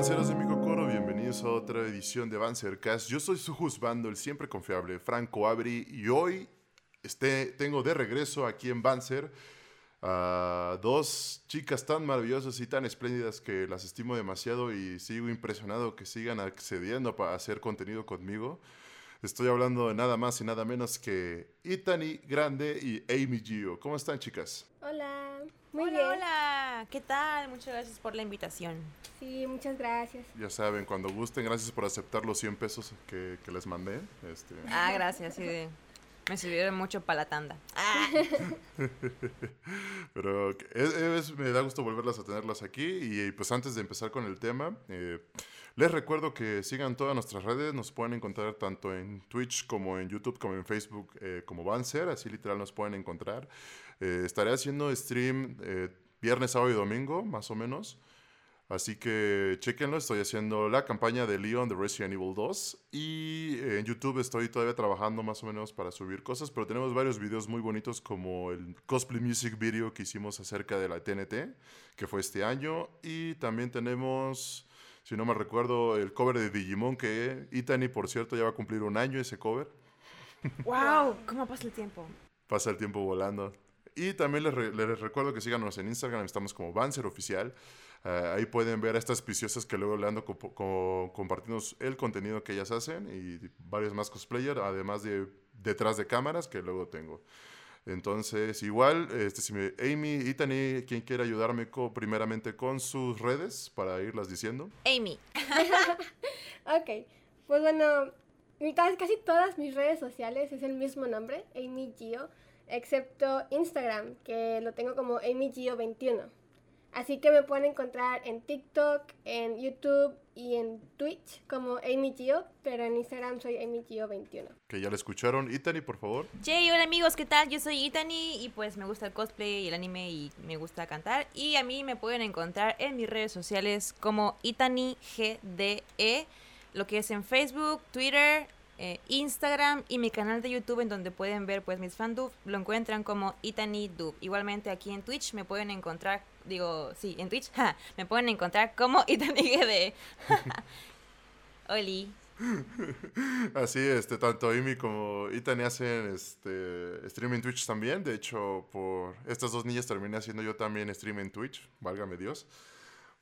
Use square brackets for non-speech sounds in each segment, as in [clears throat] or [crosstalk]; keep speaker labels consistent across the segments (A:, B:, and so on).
A: ¿Qué onda, avanceros de mi cocoro? Bienvenidos a otra edición de Avancercast. Yo soy su juzgando, el siempre confiable Franco Abri, y hoy este, tengo de regreso aquí en Banzer a dos chicas tan maravillosas y tan espléndidas que las estimo demasiado y sigo impresionado que sigan accediendo para hacer contenido conmigo. Estoy hablando de nada más y nada menos que Itani Grande y Amy Gio. ¿Cómo están, chicas?
B: Hola, muy
C: hola,
B: bien.
C: ¿Qué tal? Muchas gracias por la invitación.
B: Sí, muchas gracias.
A: Ya saben, cuando gusten, gracias por aceptar los 100 pesos que, que les mandé. Este,
C: Ah, gracias. Sí, de- me sirvieron mucho para la tanda. Ah, [laughs]
A: Pero es- es- me da gusto volverlas a tenerlas aquí. Y pues antes de empezar con el tema, eh, les recuerdo que sigan todas nuestras redes. Nos pueden encontrar tanto en Twitch como en YouTube, como en Facebook, eh, como Banzer. Así literal nos pueden encontrar. Eh, estaré haciendo stream eh, viernes, sábado y domingo, más o menos. Así que chequenlo, estoy haciendo la campaña de Leon de Resident Evil 2 y en YouTube estoy todavía trabajando más o menos para subir cosas, pero tenemos varios videos muy bonitos como el cosplay music video que hicimos acerca de la TNT, que fue este año, y también tenemos, si no me recuerdo, el cover de Digimon que Itani, por cierto, ya va a cumplir un año ese cover.
C: wow, ¿cómo pasa el tiempo?
A: Pasa el tiempo volando. Y también les, re- les recuerdo que síganos en Instagram, estamos como Banzer Oficial. Eh, ahí pueden ver a estas preciosas que luego le ando comp- co- compartiendo el contenido que ellas hacen y varios más cosplayers, además de detrás de cámaras que luego tengo. Entonces, igual, este, si me, Amy, Itani, quien quiera ayudarme co- primeramente con sus redes para irlas diciendo.
C: Amy. [laughs]
B: Ok, pues bueno, casi todas mis redes sociales es el mismo nombre, Amy Gio, excepto Instagram, que lo tengo como Amy Gio 21. Así que me pueden encontrar en TikTok, en YouTube y en Twitch como Amy Gio, pero en Instagram soy Amy Gio 21.
A: Que ya la escucharon. Itani, por favor.
C: Hey, hola amigos, ¿qué tal? Yo soy Itani y pues me gusta el cosplay y el anime y me gusta cantar. Y a mí me pueden encontrar en mis redes sociales como Itani GDE, lo que es en Facebook, Twitter, eh, Instagram y mi canal de YouTube en donde pueden ver pues mis fandub. Lo encuentran como Itani Dub. Igualmente aquí en Twitch me pueden encontrar, digo, sí, en Twitch, [laughs] me pueden encontrar como [laughs] Itani GDE. [laughs] Oli.
A: Así, este, tanto Amy como Itani hacen este, stream en Twitch también. De hecho, por estas dos niñas terminé haciendo yo también stream en Twitch, válgame Dios.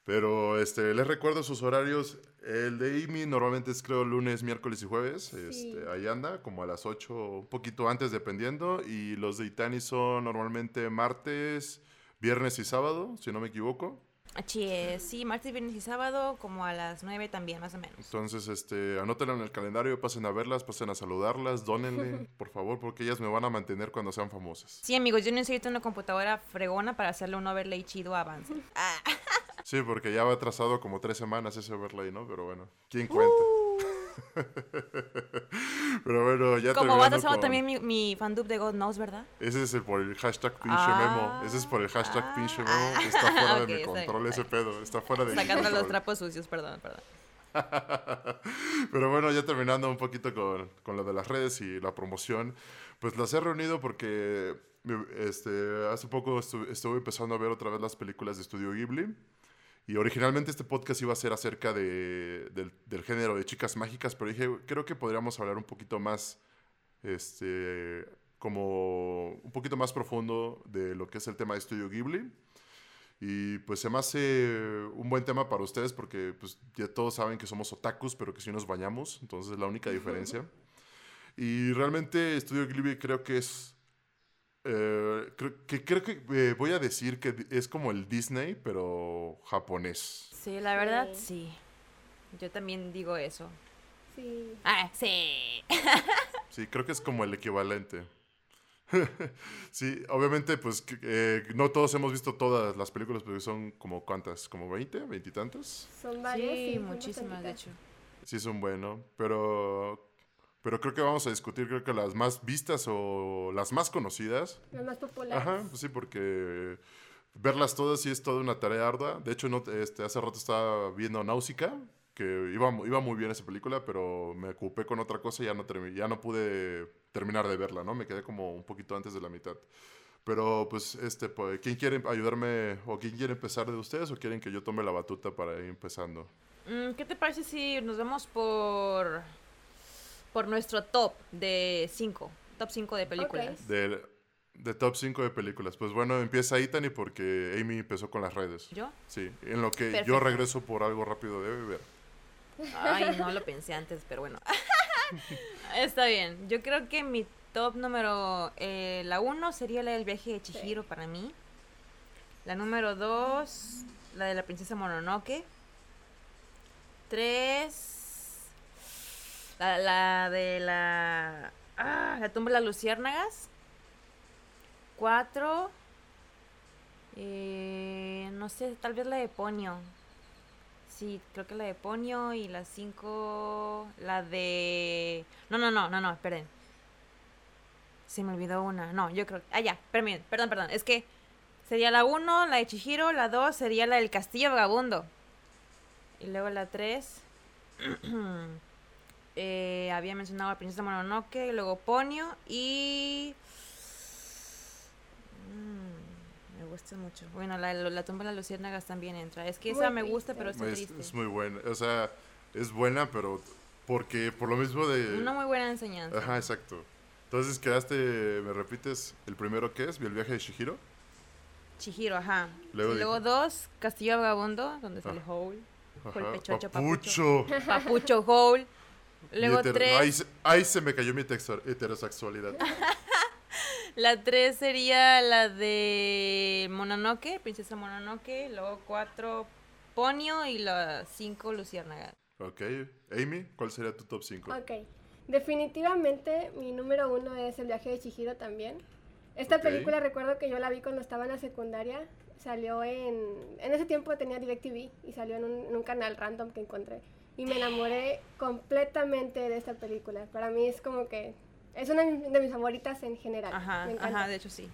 A: Pero este, les recuerdo sus horarios. El de Amy normalmente es creo lunes, miércoles y jueves. Este, ahí anda, como a las 8, un poquito antes dependiendo. Y los de Itani son normalmente martes, viernes y sábado, si no me equivoco.
C: Así es, sí, martes, viernes y sábado, como a las 9 también, más o menos.
A: Entonces, este, anótenlo en el calendario, pasen a verlas, pasen a saludarlas, dónenle, [laughs] por favor, porque ellas me van a mantener cuando sean famosas.
C: Sí, amigos, yo necesito una computadora fregona para hacerle un overlay chido a avance. [laughs] Ah, [laughs]
A: Sí, porque ya va atrasado como tres semanas ese overlay, ¿no? Pero bueno, ¿quién cuenta? [laughs] Pero bueno, ya
C: como va atrasado
A: con-
C: también mi, mi fandub de God Knows, ¿verdad?
A: Ese es el por el hashtag pinche
C: Ah.
A: memo. Ese es por el hashtag
C: Ah.
A: pinche memo. Está fuera de [laughs] mi
C: bien,
A: control ese pedo. Está fuera de mi
C: Sacando los
A: control.
C: trapos sucios, perdón, perdón. [laughs]
A: Pero bueno, ya terminando un poquito con, con lo de las redes y la promoción, pues las he reunido porque este, hace poco estu- estuve empezando a ver otra vez las películas de Estudio Ghibli. Y originalmente este podcast iba a ser acerca de, del, del género de chicas mágicas, pero dije, creo que podríamos hablar un poquito más, este, como un poquito más profundo de lo que es el tema de Estudio Ghibli. Y pues se me hace un buen tema para ustedes porque pues ya todos saben que somos otakus, pero que sí nos bañamos, entonces es la única diferencia. Y realmente Estudio Ghibli creo que es... eh, creo que, creo que eh, voy a decir que es como el Disney, pero japonés.
C: Sí, la verdad,
B: Sí.
C: sí. Yo también digo eso.
B: Sí.
C: Ah, sí. [laughs]
A: Sí, creo que es como el equivalente. [laughs] sí, obviamente, pues que, eh, no todos hemos visto todas las películas, pero son como cuántas, como 20, 20 y tantas.
B: Son varios.
C: Sí,
B: son
C: muchísimas, de hecho.
A: Sí, es un bueno, pero, pero creo que vamos a discutir, creo que las más vistas o las más conocidas.
B: Las más populares.
A: Ajá, pues sí, porque verlas todas sí es toda una tarea ardua. De hecho, no, este, hace rato estaba viendo Náusica, que iba, iba muy bien esa película, pero me ocupé con otra cosa y ya no, ya no pude terminar de verla, ¿no? Me quedé como un poquito antes de la mitad. Pero pues, este, pues, ¿quién quiere ayudarme o quién quiere empezar de ustedes o quieren que yo tome la batuta para ir empezando?
C: Mm, ¿Qué te parece si nos vamos por por nuestro top de 5? Top 5 de películas.
A: De, de top 5 de películas. Pues bueno, empieza Itani porque Amy empezó con las redes.
C: ¿Yo?
A: Sí, en lo que yo
C: Perfecto.
A: regreso por algo rápido de ver.
C: Ay, [laughs] no lo pensé antes, pero bueno. [laughs] Está bien. Yo creo que mi top número. eh, la 1 sería la del viaje de Chihiro para mí. La número 2, la de la princesa Mononoke. 3, la, la de la. Ah, la tumba de las luciérnagas. 4, eh, no sé, tal vez la de Ponyo. Sí, creo que la de Ponyo y la 5, la de... No, no, no, no, no, esperen. Se me olvidó una. No, yo creo... Ah, ya, perdón, perdón, perdón. Es que sería la 1, la de Chihiro, la 2 sería la del Castillo Vagabundo. Y luego la 3... [clears throat] eh, había mencionado a la Princesa Mononoke, luego Ponyo y... Mm, me gusta mucho. Bueno, la, la tumba de las luciérnagas también entra. Es que
B: Muy
C: esa me
B: triste.
C: gusta, pero está
A: Es,
C: triste.
A: es muy buena. O sea, es buena, pero porque por lo mismo de...
C: Una muy buena enseñanza.
A: Ajá, exacto. Entonces quedaste, me repites, el primero que es, el viaje de Shihiro.
C: Chihiro, ajá.
A: Luego
C: y luego dos, Castillo Vagabundo, donde sale
A: Ah.
C: Howl. Golpechocho,
A: papucho.
C: Papucho Howl. Luego
A: heter-
C: tres.
A: Ahí, se- ahí se me cayó mi heterosexualidad. [laughs]
C: La tres sería la de Mononoke, Princesa Mononoke. Luego cuatro, Ponyo. Y la cinco, Luciérnaga.
A: ok. Amy, ¿cuál sería tu top 5?
B: Ok. Definitivamente mi número uno es El viaje de Chihiro también. Esta película recuerdo que yo la vi cuando estaba en la secundaria. Salió en... En ese tiempo tenía DirecTV y salió en un, en un canal random que encontré. Y me enamoré completamente de esta película. Para mí es como que... Es una de mis favoritas en general.
C: Ajá,
B: me encanta.
C: ajá, de hecho sí.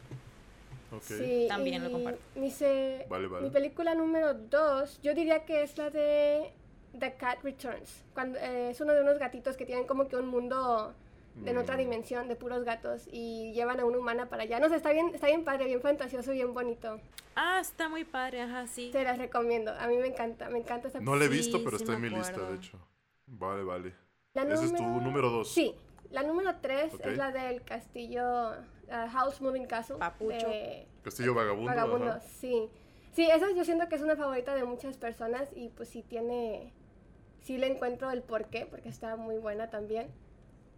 A: Ok.
B: Sí,
C: También lo comparto.
B: Mi, se-
A: Vale, vale.
B: mi película número dos, yo diría que es la de The Cat Returns. Cuando, eh, es uno de unos gatitos que tienen como que un mundo de en otra
A: Mm.
B: dimensión de puros gatos y llevan a una humana para allá. No sé, está bien, está bien padre, bien fantasioso, bien bonito.
C: Ah, está muy padre, ajá, sí.
B: Te las recomiendo. A mí me encanta, me encanta esta
A: No la he
C: Sí,
A: visto, pero
C: sí
A: está en mi lista, de hecho. Vale, vale.
B: La
A: Ese es tu número dos.
B: Sí. La número tres es la del castillo uh, House Moving Castle.
C: Papucho.
B: de-
A: Castillo Vagabundo.
B: Vagabundo,
A: ajá.
B: sí. Sí, esa yo siento que es una favorita de muchas personas y pues sí tiene, sí le encuentro el porqué, porque está muy buena también.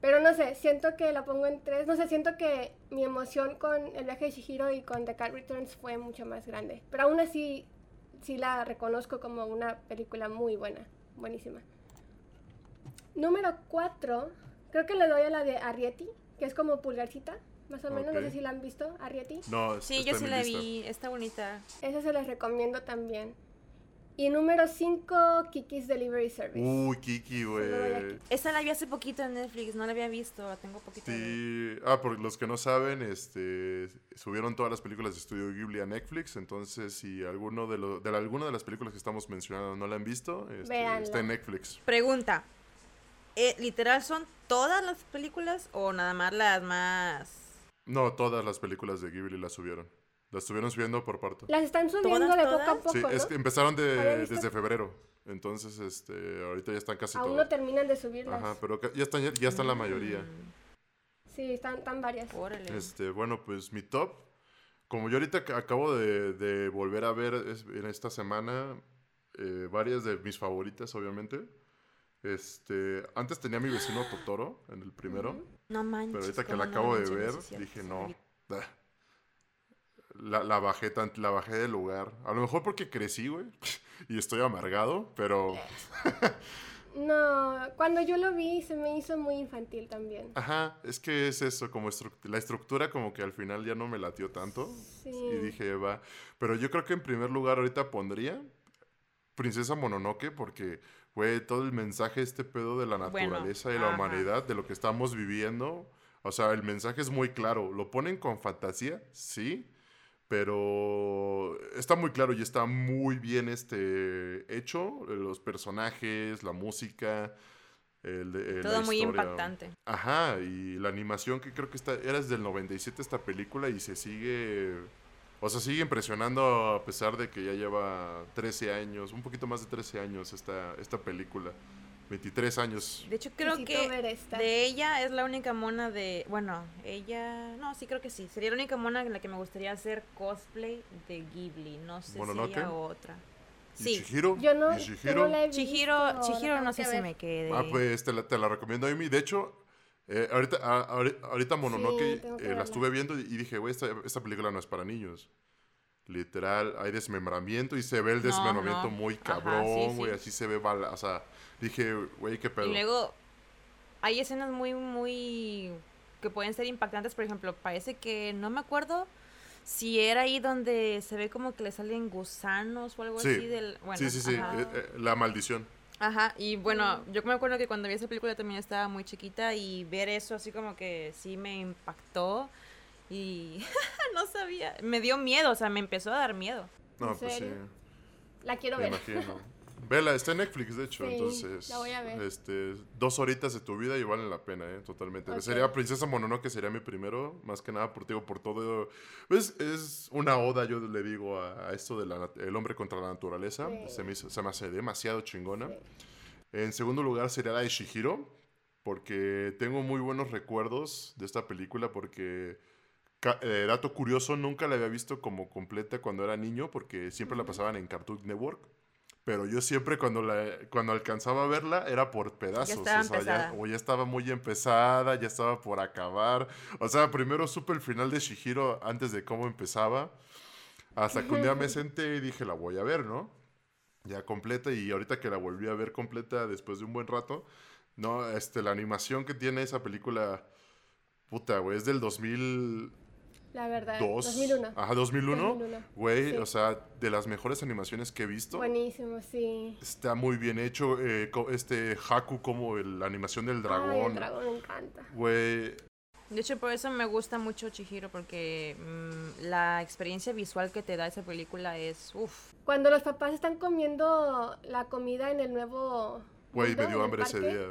B: Pero no sé, siento que la pongo en tres, no sé, siento que mi emoción con el viaje de Shihiro y con The Cat Returns fue mucho más grande. Pero aún así, sí la reconozco como una película muy buena, buenísima. Número cuatro, creo que le doy a la de Arrietty, que es como pulgarcita, más o menos, no sé si la han visto, Arrietty.
A: No,
C: Sí, yo sí la vi, está bonita.
B: Esa se las recomiendo también. Y número 5, Kiki's Delivery Service.
A: Uy, Kiki, güey.
C: Esa la vi hace poquito en Netflix, no la había visto, la tengo poquito. de-
A: Sí. Ah, por los que no saben, este, subieron todas las películas de Estudio Ghibli a Netflix. Entonces, si alguno de, lo- de alguna de las películas que estamos mencionando no la han visto, este, está en Netflix.
C: Pregunta. eh, ¿Literal son todas las películas o nada más las más...
A: No, todas las películas de Ghibli las subieron. Las estuvieron subiendo por parto.
B: Las están subiendo
C: ¿Todas,
B: de poco a
C: todas?
B: poco,
A: Sí,
B: ¿no?
A: es que empezaron de- desde febrero. Entonces, este, ahorita ya están casi
B: Aún
A: todas.
B: no terminan de subirlas.
A: Ajá, pero ya están, ya, ya están la mayoría.
C: Mm,
B: Sí, están tan varias.
C: órale.
A: Este, bueno, pues mi top, como yo ahorita ca- acabo de, de volver a ver es- en esta semana eh, varias de mis favoritas, obviamente. Este, antes tenía a mi vecino Totoro en el primero,
C: No manches.
A: pero ahorita que la
C: no
A: acabo de ver, dije no. La, la bajé tan, la bajé del lugar. A lo mejor porque crecí, güey. [laughs] Y estoy amargado, pero. [laughs]
B: No, cuando yo lo vi se me hizo muy infantil también.
A: Ajá, es que es eso, como estru- la estructura como que al final ya no me latió tanto.
B: Sí.
A: Y dije, va. Pero yo creo que en primer lugar ahorita pondría Princesa Mononoke porque fue todo el mensaje, este pedo de la
C: Bueno,
A: naturaleza y la
C: ajá.
A: humanidad, de lo que estamos viviendo. O sea, el mensaje es muy claro. Lo ponen con fantasía, sí, pero está muy claro y está muy bien este hecho. Los personajes, la música. el de- eh, la
C: Todo muy
A: historia.
C: impactante.
A: Ajá, y la animación que creo que está, era desde el 97 esta película y se sigue, o sea, sigue impresionando a pesar de que ya lleva 13 años, un poquito más de 13 años esta, esta película, 23 años.
C: De hecho, creo
B: Necesito
C: que
B: ver esta.
C: de ella es la única mona de. Bueno, ella. No, sí, creo que sí. Sería la única mona en la que me gustaría hacer cosplay de Ghibli. No sé
A: ¿Mononoke?
C: si ella o otra.
A: ¿Y
C: Sí.
A: Chihiro?
B: Yo no,
A: ¿Y
B: yo
A: Chihiro?
B: no la he visto.
C: Chihiro, Chihiro no sé si me quede.
A: Ah, pues te la, te la recomiendo, Amy. De hecho, eh, ahorita, a- ahori- ahorita Mononoke
B: que
A: eh, la estuve viendo y y dije, güey, esta, esta película no es para niños. Literal, hay desmembramiento y se ve el
C: No,
A: desmembramiento
C: no.
A: muy cabrón,
C: sí, sí.
A: güey. Así se ve, bala, o sea, dije, güey, qué pedo.
C: Y luego hay escenas muy, muy. que pueden ser impactantes. Por ejemplo, parece que. no me acuerdo si era ahí donde se ve como que le salen gusanos o algo
A: Sí.
C: así del. Bueno,
A: sí, sí, sí, eh, eh, la maldición.
C: Ajá, y bueno, yo me acuerdo que cuando vi esa película también estaba muy chiquita y ver eso así como que sí me impactó y [laughs] no sabía, me dio miedo, o sea, me empezó a dar miedo.
A: No,
B: ¿En
A: pues sí?
B: La quiero
A: me
B: ver.
A: imagino. Vela, está en Netflix, de hecho,
B: Sí,
A: entonces,
B: la voy a ver.
A: este, dos horitas de tu vida y valen la pena, ¿eh? Totalmente. Sería Princesa Mononoke, sería mi primero, más que nada por, digo, por todo, pues, es una oda, yo le digo, a, a esto del el hombre contra la naturaleza,
B: Sí.
A: se, me, hizo- se me hace demasiado chingona.
B: Sí.
A: En segundo lugar sería la de Shihiro, porque tengo muy buenos recuerdos de esta película, porque, eh, dato curioso, nunca la había visto como completa cuando era niño, porque siempre la pasaban en Cartoon Network. Pero yo siempre cuando, la, cuando alcanzaba a verla era por pedazos.
C: estaba
A: o, sea, ya, o ya estaba muy empezada, ya estaba por acabar. O sea, primero supe el final de Shihiro antes de cómo empezaba. Hasta que un día me senté y dije, la voy a ver, ¿no? Ya completa y ahorita que la volví a ver completa después de un buen rato, no, este, la animación que tiene esa película, puta, güey, es del 2002.
B: La verdad. 2001.
A: Ajá, 2001.
B: 2001,
A: Güey,
B: sí.
A: o sea, de las mejores animaciones que he visto.
B: Buenísimo, sí.
A: Está muy bien hecho, eh, este Haku como el- la animación del
B: Ay, el
A: dragón.
B: dragón me encanta.
A: Güey,
C: De hecho, por eso me gusta mucho Chihiro, porque mm, la experiencia visual que te da esa película es, uff,
B: Cuando los papás están comiendo la comida en el nuevo.
A: güey, me dio hambre ese
B: parque,
A: día.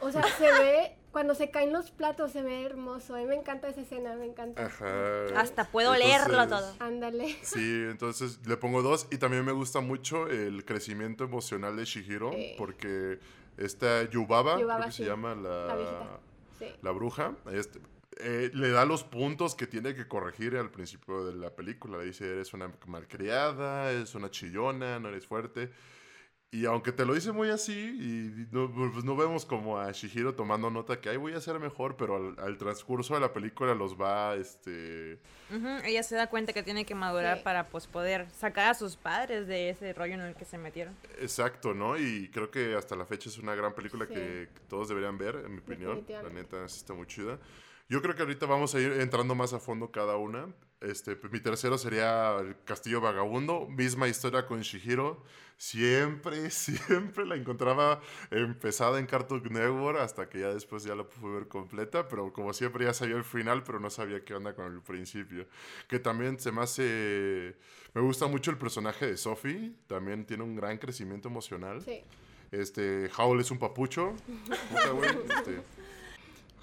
B: O sea, se ve. Cuando se caen los platos se ve hermoso. A mí me encanta esa escena, me encanta.
A: Ajá.
C: hasta puedo leerlo todo.
B: Ándale.
A: Sí, entonces le pongo dos y también me gusta mucho el crecimiento emocional de Shihiro
B: Sí.
A: porque esta Yubaba,
B: Yubaba,
A: creo que
B: sí.
A: se llama la,
B: La viejita. Sí.
A: la bruja, este, eh, le da los puntos que tiene que corregir al principio de la película. Le dice, eres una malcriada, eres una chillona, no eres fuerte. Y aunque te lo dice muy así, y no, pues no vemos como a Shihiro tomando nota que, ay, voy a ser mejor, pero al, al transcurso de la película los va, este...
C: Ujú, Ella se da cuenta que tiene que madurar
B: Sí.
C: para pues poder sacar a sus padres de ese rollo en el que se metieron.
A: Exacto, ¿no? Y creo que hasta la fecha es una gran película
B: Sí.
A: que todos deberían ver, en mi opinión. La neta, sí está muy chida. Yo creo que ahorita vamos a ir entrando más a fondo cada una. Este, mi tercero sería El Castillo Vagabundo. Misma historia con Shihiro. Siempre, [laughs] siempre la encontraba empezada en Cartoon Network hasta que ya después ya la pude ver completa. Pero como siempre ya sabía el final, pero no sabía qué onda con el principio. Que también se me hace... Me gusta mucho el personaje de Sophie. También tiene un gran crecimiento emocional.
B: Sí.
A: Este, Howl es un papucho. [laughs] Puta, este,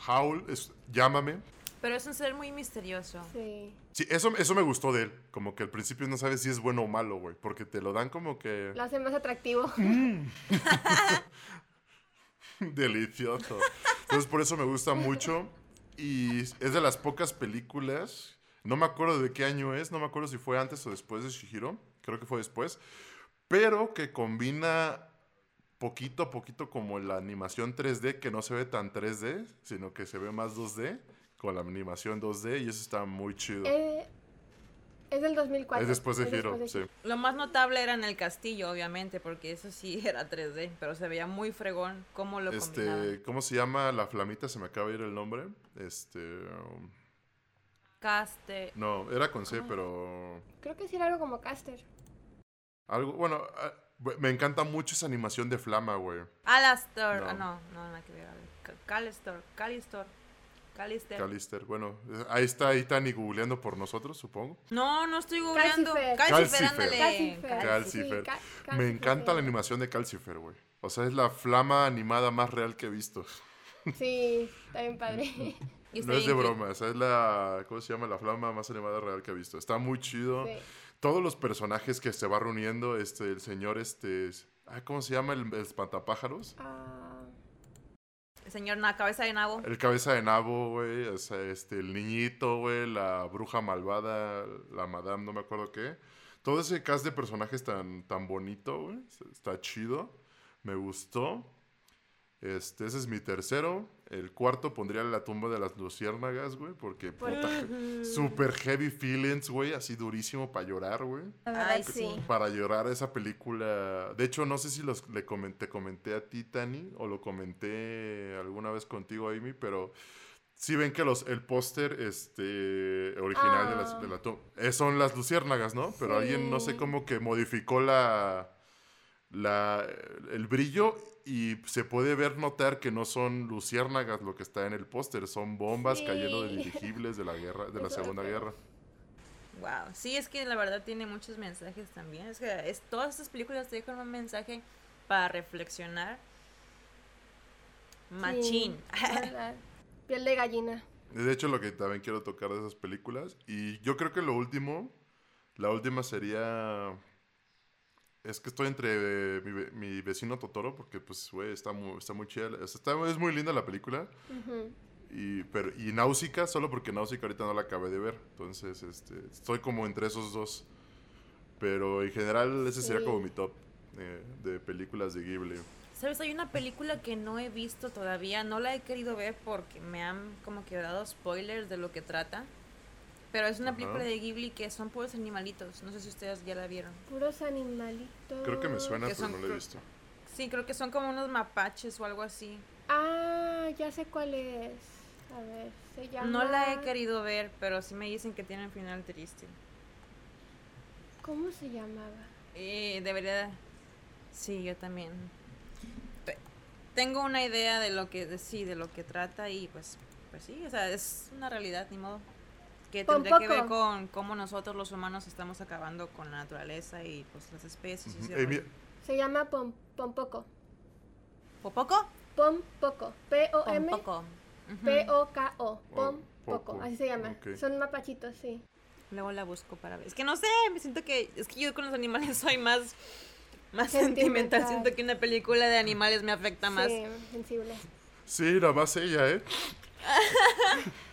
A: Howl es, llámame.
C: Pero es un ser muy misterioso.
B: Sí.
A: Sí, eso, eso me gustó de él. Como que al principio no sabes si es bueno o malo, güey. Porque te lo dan como que
B: Lo hace más atractivo. [laughs]
A: delicioso. Entonces por eso me gusta mucho. Y es de las pocas películas. No me acuerdo de qué año es. No me acuerdo si fue antes o después de Shihiro. Creo que fue después. Pero que combina poquito a poquito como la animación 3D, que no se ve tan 3D, sino que se ve más 2D, con la animación 2D, y eso está muy chido.
B: Eh, es del 2004.
A: es después de
B: es
A: Hiro,
B: después
A: sí.
B: de
C: Lo más notable era en el castillo, obviamente, porque eso sí [laughs] era 3D, pero se veía muy fregón cómo lo combinaban.
A: Este, ¿cómo se llama la flamita? Se me acaba de ir el nombre. Este, um,
C: Caste.
A: no, era con
B: Ah.
A: C, pero
B: Creo que sí era algo como Caster.
A: algo, bueno, ah, me encanta mucho esa animación de flama, güey.
C: Alastor.
A: No.
C: Ah, no, no, nada que ver. a ver. Ca- Calistor. Calistor. Callister.
A: Callister. Bueno, eh, ahí está Itani googleando por nosotros, supongo.
C: No, no estoy googleando.
B: Calcifer.
C: Calcifer,
A: Calcifer.
C: ándale.
B: Calcifer.
A: Calcifer.
B: Sí, Ca-
A: Me encanta la animación de Calcifer, güey. O sea, es la flama animada más real que he visto.
B: Sí, [laughs] está bien padre.
A: No es de broma, esa es la, ¿cómo se llama? La flama más animada real que he visto. Está muy chido.
B: Sí.
A: Todos los personajes que se va reuniendo, este, el señor, este, ah, ¿cómo se llama? El, el espantapájaros.
B: Ah,
C: señor na cabeza de nabo.
A: El cabeza de nabo, güey, o sea, este, el niñito, güey, la bruja malvada, la madame, no me acuerdo qué. Todo ese cast de personajes tan, tan bonito, güey, está chido, me gustó. Este, ese es mi tercero. El cuarto pondría la tumba de las luciérnagas, güey, porque puta, super heavy feelings, güey, así durísimo para llorar, güey.
C: Ay,
B: sí.
C: sí.
A: Para llorar esa película. De hecho, no sé si los, le comenté, comenté a ti, Tani, o lo comenté alguna vez contigo, Amy, pero sí ven que los, el póster este, original de, las, de la tum- eh, son las luciérnagas, ¿no? Pero alguien, no sé cómo que modificó la, la, el brillo y se puede ver notar que no son luciérnagas lo que está en el póster, son bombas
B: Sí.
A: cayendo de [laughs] dirigibles de la guerra, de la Segunda. Guerra.
C: Wow. Sí, es que la verdad tiene muchos mensajes también. Es que es, todas estas películas te dejan un mensaje para reflexionar. Machín.
B: Sí. [laughs] Piel de gallina.
A: De hecho, lo que también quiero tocar de esas películas. Y yo creo que lo último, la última sería... Es que estoy entre eh, mi, ve- mi vecino Totoro, porque pues, güey, está muy, está muy chida. está- es muy linda la película. Y, pero, y Náusica, solo porque Náusica ahorita no la acabé de ver. Entonces, este, estoy como entre esos dos. Pero en general, ese sería
B: Sí.
A: como mi top eh, de películas de Ghibli.
C: ¿Sabes? Hay una película que no he visto todavía. No la he querido ver porque me han como que dado spoilers de lo que trata. Pero es una película de Ghibli que son puros animalitos. No sé si ustedes ya la vieron.
B: Puros animalitos.
A: Creo que me suena,
C: Que
A: pero no la he visto.
C: Sí, creo que son como unos mapaches o algo así.
B: Ah, ya sé cuál es. A ver, se llama.
C: No la he querido ver, pero sí me dicen que tiene un final triste.
B: ¿Cómo se llamaba?
C: Eh, debería. Sí, yo también. Te- Tengo una idea de lo que de, sí, de lo que trata y pues pues sí, o sea, es una realidad ni modo. Que tendría que ver con cómo nosotros los humanos estamos acabando con la naturaleza y pues las especies.
A: Amy,
C: rollo.
B: Se llama Pom Pompoco.
C: ¿Popoco?
B: Pompoco. P-O-M. P-O-K-O.
A: Oh,
B: Pom
A: poco.
B: Poco. Así se llama. Son mapachitos, sí.
C: Luego la busco para ver. Es que no sé, me siento que es que yo con los animales [laughs] soy más más
B: Sentimental.
C: sentimental. Siento que una película de animales me afecta más.
B: Sí, sensible.
A: Sí, nada más ella, ¿eh? [laughs]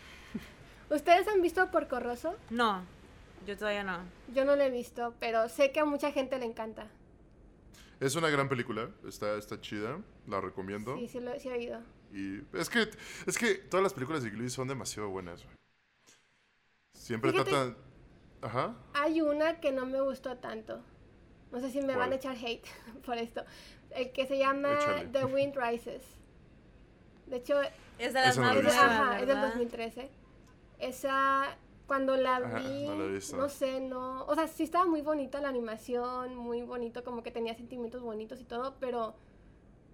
B: ¿Ustedes han visto Porco Rosso?
C: No, yo todavía no.
B: Yo no lo he visto, pero sé que a mucha gente le encanta.
A: Es una gran película, está, está chida, la recomiendo.
B: Sí, sí lo sí he oído.
A: Y es que, es que todas las películas de Ghibli son demasiado buenas, güey. Siempre
B: Fíjate-
A: tratan... Ajá.
B: Hay una que no me gustó tanto. No sé si me van a echar hate [laughs] por esto. El que se llama
A: Échale.
B: The Wind Rises. De hecho,
C: Es de las más nuevas,
B: ajá, es del
C: ¿verdad?
B: 2013. Esa, cuando la
A: Ajá,
B: vi,
A: no la he visto.
B: no sé, no... O sea, sí estaba muy bonita la animación, muy bonito, como que tenía sentimientos bonitos y todo, pero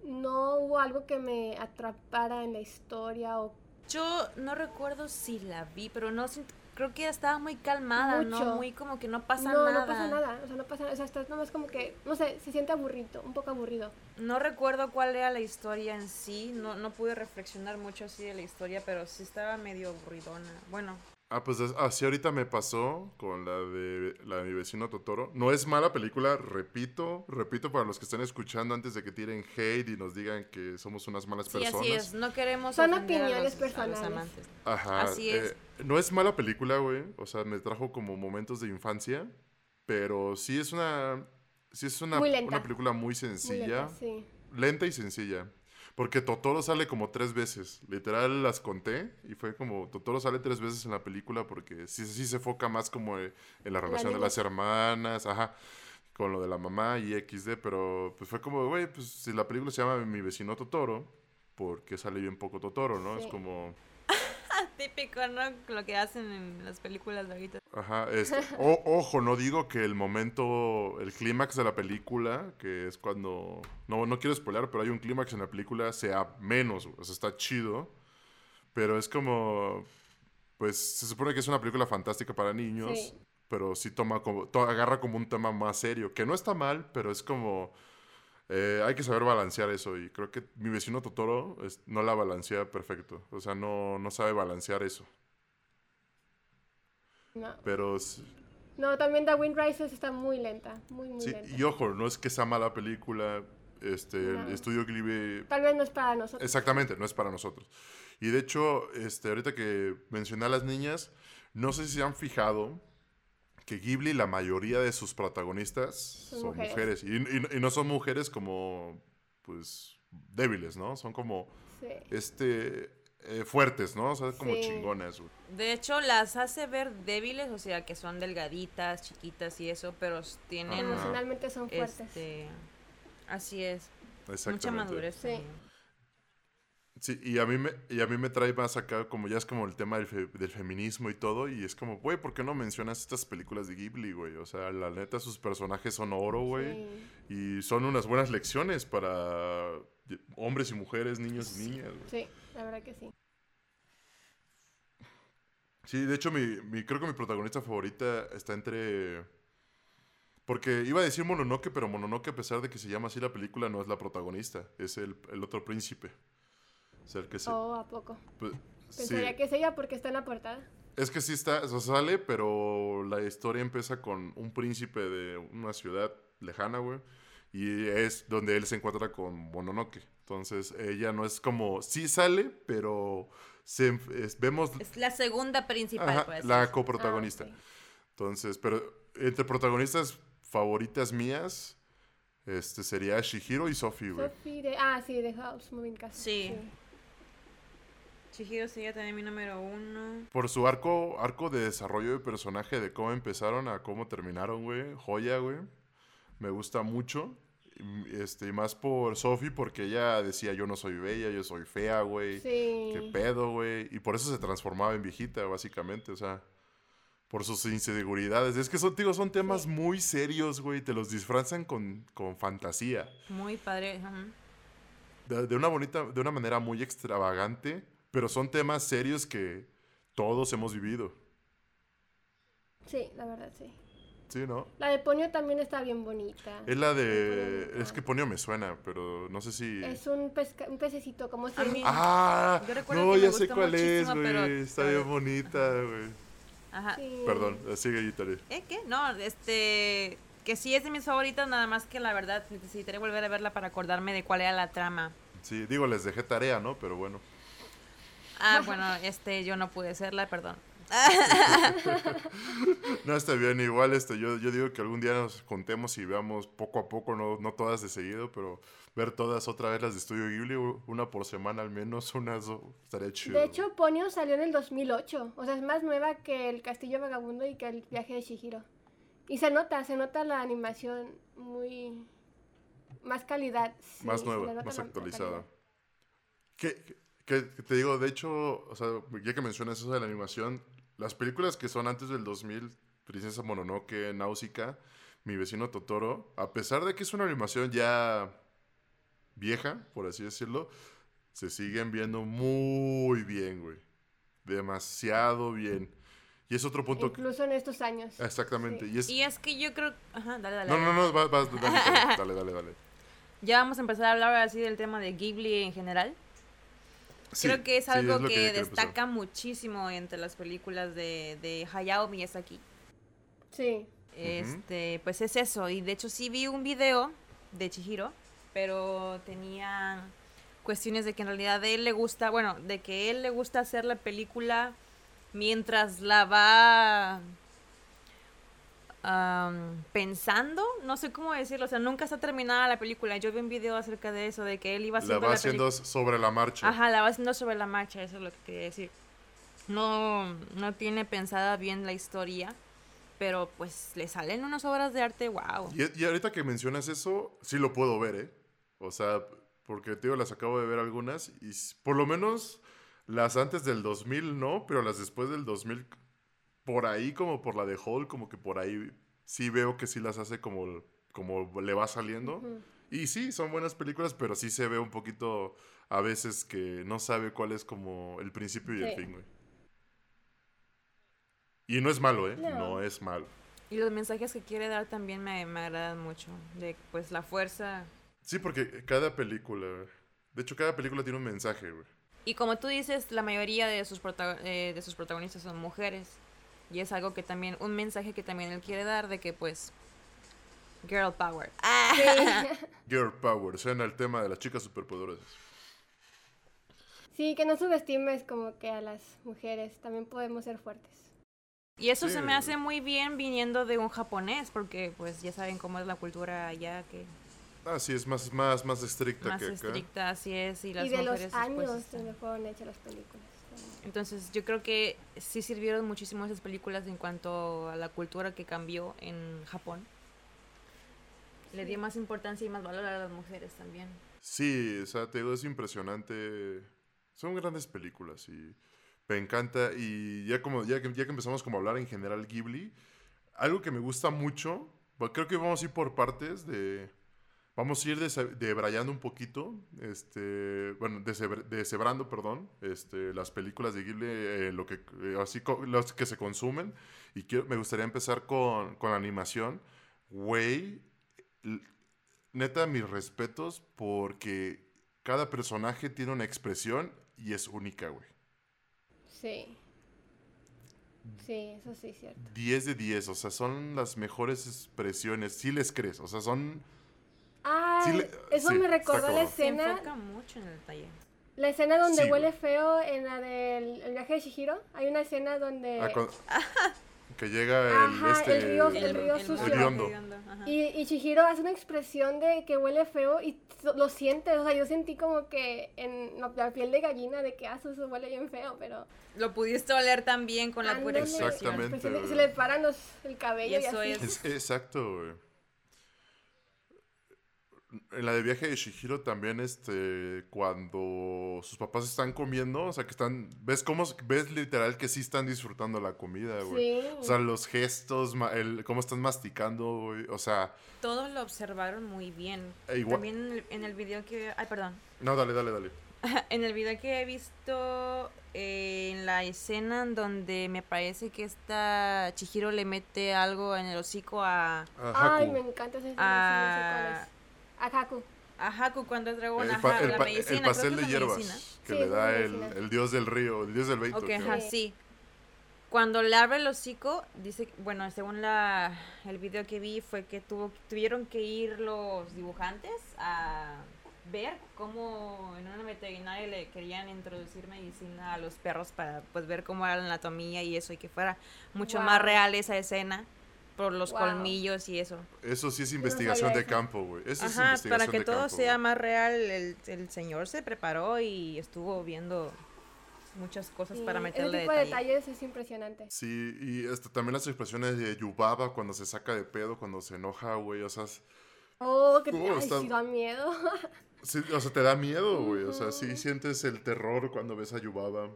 B: no hubo algo que me atrapara en la historia o
C: Yo no recuerdo si la vi, pero no siento- creo que estaba muy calmada,
B: Mucho.
C: ¿no? Muy como que no pasa
B: no,
C: nada.
B: no pasa nada, o sea, no pasa nada, o sea, estás nomás como que, no sé, se siente aburrido, un poco aburrido.
C: No recuerdo cuál era la historia en sí, no, no pude reflexionar mucho así de la historia, pero sí estaba medio aburridona. Bueno,
A: Ah, pues es- así ahorita me pasó con la de la de mi vecino Totoro. No es mala película, repito, repito para los que están escuchando antes de que tiren hate y nos digan que somos unas malas
C: sí,
A: personas.
C: así es, no queremos
B: Son
C: a
B: opiniones
C: los- a los
B: personales.
C: amantes.
A: Ajá.
C: Así es.
A: eh, no es mala película, güey. O sea, me trajo como momentos de infancia. Pero sí es una. Sí es una,
B: Muy lenta.
A: una película muy
B: Muy
A: sencilla.
B: lenta, sí.
A: lenta y sencilla. Porque Totoro sale como tres veces. Literal las conté. Y fue como. Totoro sale tres veces en la película. Porque sí, sí se enfoca más como en en la relación de las hermanas. Ajá. Con lo de la mamá y XD. Pero pues fue como, güey, pues si la película se llama Mi vecino Totoro. Porque sale bien poco Totoro, ¿no? Es como.
C: Típico, ¿no? Lo que hacen en las películas de ahorita.
A: Ajá, este, [laughs] o- ojo, no digo que el momento, el clímax de la película, que es cuando, no, no quiero spoiler, pero hay un clímax en la película, sea menos, o sea, está chido, Pero es como, pues se supone que es una película fantástica para niños,
B: Sí.
A: pero sí toma como, to- agarra como un tema más serio, que no está mal, pero es como, eh, hay que saber balancear eso y creo que mi vecino Totoro es- no la balancea perfecto, o sea, no, no sabe balancear eso,
B: No.
A: pero
B: No, también The Wind Rises está muy lenta, muy, muy
A: sí,
B: lenta.
A: y ojo, no es que sea mala película, este,
B: No.
A: el estudio Ghibli
B: Tal vez no es para nosotros.
A: Exactamente, no es para nosotros. Y de hecho, este, ahorita que mencioné a las niñas, no sé si se han fijado que Ghibli, la mayoría de sus protagonistas son,
B: Son
A: mujeres.
B: mujeres.
A: Y, y- y no son mujeres como, pues, débiles, ¿no? Son como,
B: Sí.
A: este, eh, fuertes, ¿no? O sea, como
B: Sí.
A: chingonas. güey.
C: De hecho, las hace ver débiles, o sea, que son delgaditas, chiquitas y eso, pero tienen...
A: Ajá.
B: Emocionalmente son fuertes.
C: Este, así es. Mucha madurez.
B: Sí.
C: también.
A: Sí, y a mí me, y a mí me trae más acá, como ya es como el tema del, fe- del feminismo y todo, y es como, güey, ¿por qué no mencionas estas películas de Ghibli, güey? O sea, la neta, sus personajes son oro, güey.
B: Sí.
A: Y son unas buenas lecciones para hombres y mujeres, niños y niñas. güey.
B: Sí, la verdad que sí.
A: Sí, de hecho, mi, mi- creo que mi protagonista favorita está entre... Porque iba a decir Mononoke, pero Mononoke, a pesar de que se llama así la película, no es la protagonista. Es el, el otro príncipe. O sea, el que se...
B: Oh, ¿a poco?
A: pues, sí.
B: Pensaría que es ella porque está en la portada.
A: Es que sí está, o sea, sale, pero la historia empieza con un príncipe de una ciudad lejana, güey. Y es donde él se encuentra con Mononoke. Entonces, ella no es como, sí sale, pero se, es- vemos
C: Es la segunda principal,
A: ajá,
C: pues.
A: la coprotagonista.
B: Ah.
A: Entonces, pero entre protagonistas favoritas mías, este sería Shihiro y Sophie, güey.
B: Sophie de... Ah, sí, de House Moving Castle.
C: Sí. Chihiro sería también mi número uno.
A: Por su arco, arco de desarrollo de personaje, de cómo empezaron a cómo terminaron, güey. Joya, güey. Me gusta mucho. Y, Este, y más por Sophie, porque ella decía, yo no soy bella, yo soy fea, güey.
B: Sí.
A: Qué pedo, güey. Y por eso se transformaba en viejita, básicamente. O sea, por sus inseguridades. Es que son, digo, son temas
B: Sí.
A: muy serios, güey. Te los disfrazan con, con fantasía.
C: Muy padre. ajá.
A: De, de una bonita, de una manera muy extravagante. Pero son temas serios que todos hemos vivido.
B: Sí, la verdad, sí.
A: ¿Sí, no?
B: La de Ponyo también está bien bonita.
A: Es la de... Es que Ponio me suena, pero no sé si...
B: Es un, pesca- un pececito, como si...
C: Mí-
A: Ah,
C: Yo recuerdo
A: no,
C: que me
A: ya sé
C: gustó
A: cuál es,
C: muchísimo, pero-
A: güey. Está bien bonita, güey.
C: Ajá.
B: Sí.
A: Perdón, sigue Itari.
C: ¿Eh? ¿Qué? No, este... Que sí es de mis favoritas, nada más que la verdad necesitaré volver a verla para acordarme de cuál era la trama.
A: Sí, digo, les dejé tarea, ¿no? Pero bueno.
C: Ah, [laughs] bueno, este, yo no pude serla, perdón. [laughs]
A: No, está bien, igual este, yo, yo digo que algún día nos contemos y veamos poco a poco, no, no todas de seguido, pero ver todas otra vez las de Estudio Ghibli, una por semana al menos, unas dos, estaría chido.
B: De hecho, Ponyo salió en el 2008. O sea, es más nueva que El Castillo Vagabundo y que El Viaje de Shihiro. Y se nota, se nota la animación muy... Más calidad. sí,
A: más nueva, más actualizada.
B: calidad.
A: Que, que- que te digo, de hecho, o sea, ya que mencionas eso de la animación, las películas que son antes del 2000, Princesa Mononoke, Náusica, Mi vecino Totoro, a pesar de que es una animación ya vieja, por así decirlo, se siguen viendo muy bien, güey. Demasiado bien. Y es otro punto... que-
B: Incluso en estos años.
A: Exactamente.
B: Sí.
A: Y es...
C: Y es que yo creo... Ajá, dale, dale.
A: No,
C: dale.
A: no, no, vas, vas, dale, dale, [laughs] dale, dale.
C: Ya vamos a empezar a hablar así del tema de Ghibli en general.
A: Sí,
C: Creo que es
A: sí,
C: algo que, destaca muchísimo entre las películas de, de Hayao Miyazaki.
B: Sí.
C: Este, pues es eso. Y de hecho sí vi un video de Chihiro, pero tenía cuestiones de que en realidad a él le gusta, bueno, de que él le gusta hacer la película mientras la va am, pensando, no sé cómo decirlo, o sea, nunca está terminada la película. Yo vi un video acerca de eso, de que él iba
A: La
C: haciendo
A: va
C: la
A: haciendo
C: película.
A: sobre la marcha.
C: Ajá, la va haciendo sobre la marcha, eso es lo que quería decir. No, no tiene pensada bien la historia, pero pues le salen unas obras de arte, wow.
A: Y, y ahorita que mencionas eso, sí lo puedo ver, ¿eh? O sea, porque digo, las acabo de ver algunas y por lo menos las antes del 2000 no, pero las después del 2000, por ahí como por la de Hall, como que por ahí sí veo que sí las hace como, como le va saliendo. Y sí, son buenas películas, pero sí se ve un poquito a veces que no sabe cuál es como el principio y el fin, güey. Y no es malo, ¿eh?
B: No.
A: No, es malo.
C: Y los mensajes que quiere dar también me, me agradan mucho. De pues la fuerza.
A: Sí, porque cada película, de hecho, cada película tiene un mensaje, güey.
C: Y como tú dices, la mayoría de sus, eh, de sus protagonistas son mujeres. Y es algo que también, un mensaje que también él quiere dar de que pues... Girl power. Ah. [laughs]
B: Sí.
A: Girl Power, suena el tema de las chicas superpoderosas.
B: Sí, que no subestimes como que a las mujeres, también podemos ser fuertes.
C: Y eso
A: Sí.
C: se me hace muy bien viniendo de un japonés, porque pues ya saben cómo es la cultura allá, que
A: Ah, sí, es más, más, más estricta
C: más
A: que acá.
C: estricta así es. Y las
B: y de los
C: mujeres pues,
B: años donde fueron hechas las películas.
C: Entonces yo creo que sí sirvieron muchísimo esas películas en cuanto a la cultura que cambió en Japón. Le dio más importancia y más valor a las mujeres también.
A: Sí, o sea, te digo, es impresionante. Son grandes películas y me encanta. Y ya como ya que, ya que empezamos como a hablar en general Ghibli, algo que me gusta mucho, bueno, creo que vamos a ir por partes de... Vamos a ir debrayando un poquito, este, bueno, deshebrando, perdón, este, las películas de Ghibli, eh, lo que, eh, así los que se consumen. Y quiero, me gustaría empezar con, con la animación. Güey, neta, mis respetos porque cada personaje tiene una expresión y es única, güey.
B: Sí. Sí, eso sí es cierto.
A: 10 de 10, o sea, son las mejores expresiones. Sí les crees, o sea, son...
B: Ah,
A: Sí le-
B: eso
A: sí,
B: me recordó la
A: cabrón.
C: Se
B: escena,
C: enfoca mucho en el detalle.
B: la escena donde
A: Sí,
B: huele feo en la del el viaje de Shihiro. Hay una escena donde
A: ah, cuando- [laughs] que llega el,
B: Ajá,
A: este,
B: el río- el río sucio. Y, y Shihiro hace una expresión de que huele feo y lo sientes. O sea, yo sentí como que en la, piel de gallina de que ah, eso huele bien feo, pero
C: Lo pudiste oler también con la pura
B: ándale,
C: expresión.
A: Exactamente,
B: se, le,
A: güey.
B: se le paran los, el cabello
C: Y
B: y,
C: eso
B: así.
C: es-
A: Es- exacto, güey. En la de viaje de Shihiro también, este, cuando sus papás están comiendo, o sea, que están, ves cómo, ves literal que sí están disfrutando la comida, güey.
B: Sí.
A: O sea, los gestos, ma- el, cómo están masticando, güey. O sea,
C: Todos lo observaron muy bien.
A: E igual-
C: También en el, en el video que... Ay, perdón.
A: no, dale, dale, dale. [laughs]
C: En el video que he visto, eh, en la escena en donde me parece que esta Chihiro le mete algo en el hocico a,
A: Ah,
B: Ay, me encanta ese
C: a,
B: A Haku.
C: a Haku cuando es dragón,
A: el,
C: ajá,
A: pa- el
C: la
A: pa-
C: medicina.
A: el
C: creo
A: pastel
C: que
A: de
C: es la
A: hierbas
C: medicina.
A: que
B: Sí,
A: le da el, dios del río, el dios del Beito.
C: Ok,
A: creo.
C: ajá,
B: Sí.
C: sí. Cuando le abre el hocico, dice, bueno, según la, el video que vi, fue que tuvo, tuvieron que ir los dibujantes a ver cómo en una veterinaria le querían introducir medicina a los perros para pues ver cómo era la anatomía y eso y que fuera mucho más real esa escena por los
B: Wow.
C: colmillos y eso.
A: Eso sí es investigación de campo, güey. Eso es
C: Ajá,
A: investigación
C: para que
A: de
C: todo
A: campo,
C: sea
A: güey.
C: más real, el, el señor se preparó y estuvo viendo muchas cosas
B: Sí,
C: para
B: ese
C: meterle
B: tipo de
C: detalle.
B: detalles es impresionante.
A: Sí, y este, también las expresiones de Yubaba cuando se saca de pedo, cuando se enoja, güey. O sea, es-
B: Oh, que
A: ¿Cómo
B: ay,
A: está?
B: sí da miedo. [laughs]
A: sí, o sea, te da miedo, güey. O sea, sí sientes el terror cuando ves a Yubaba.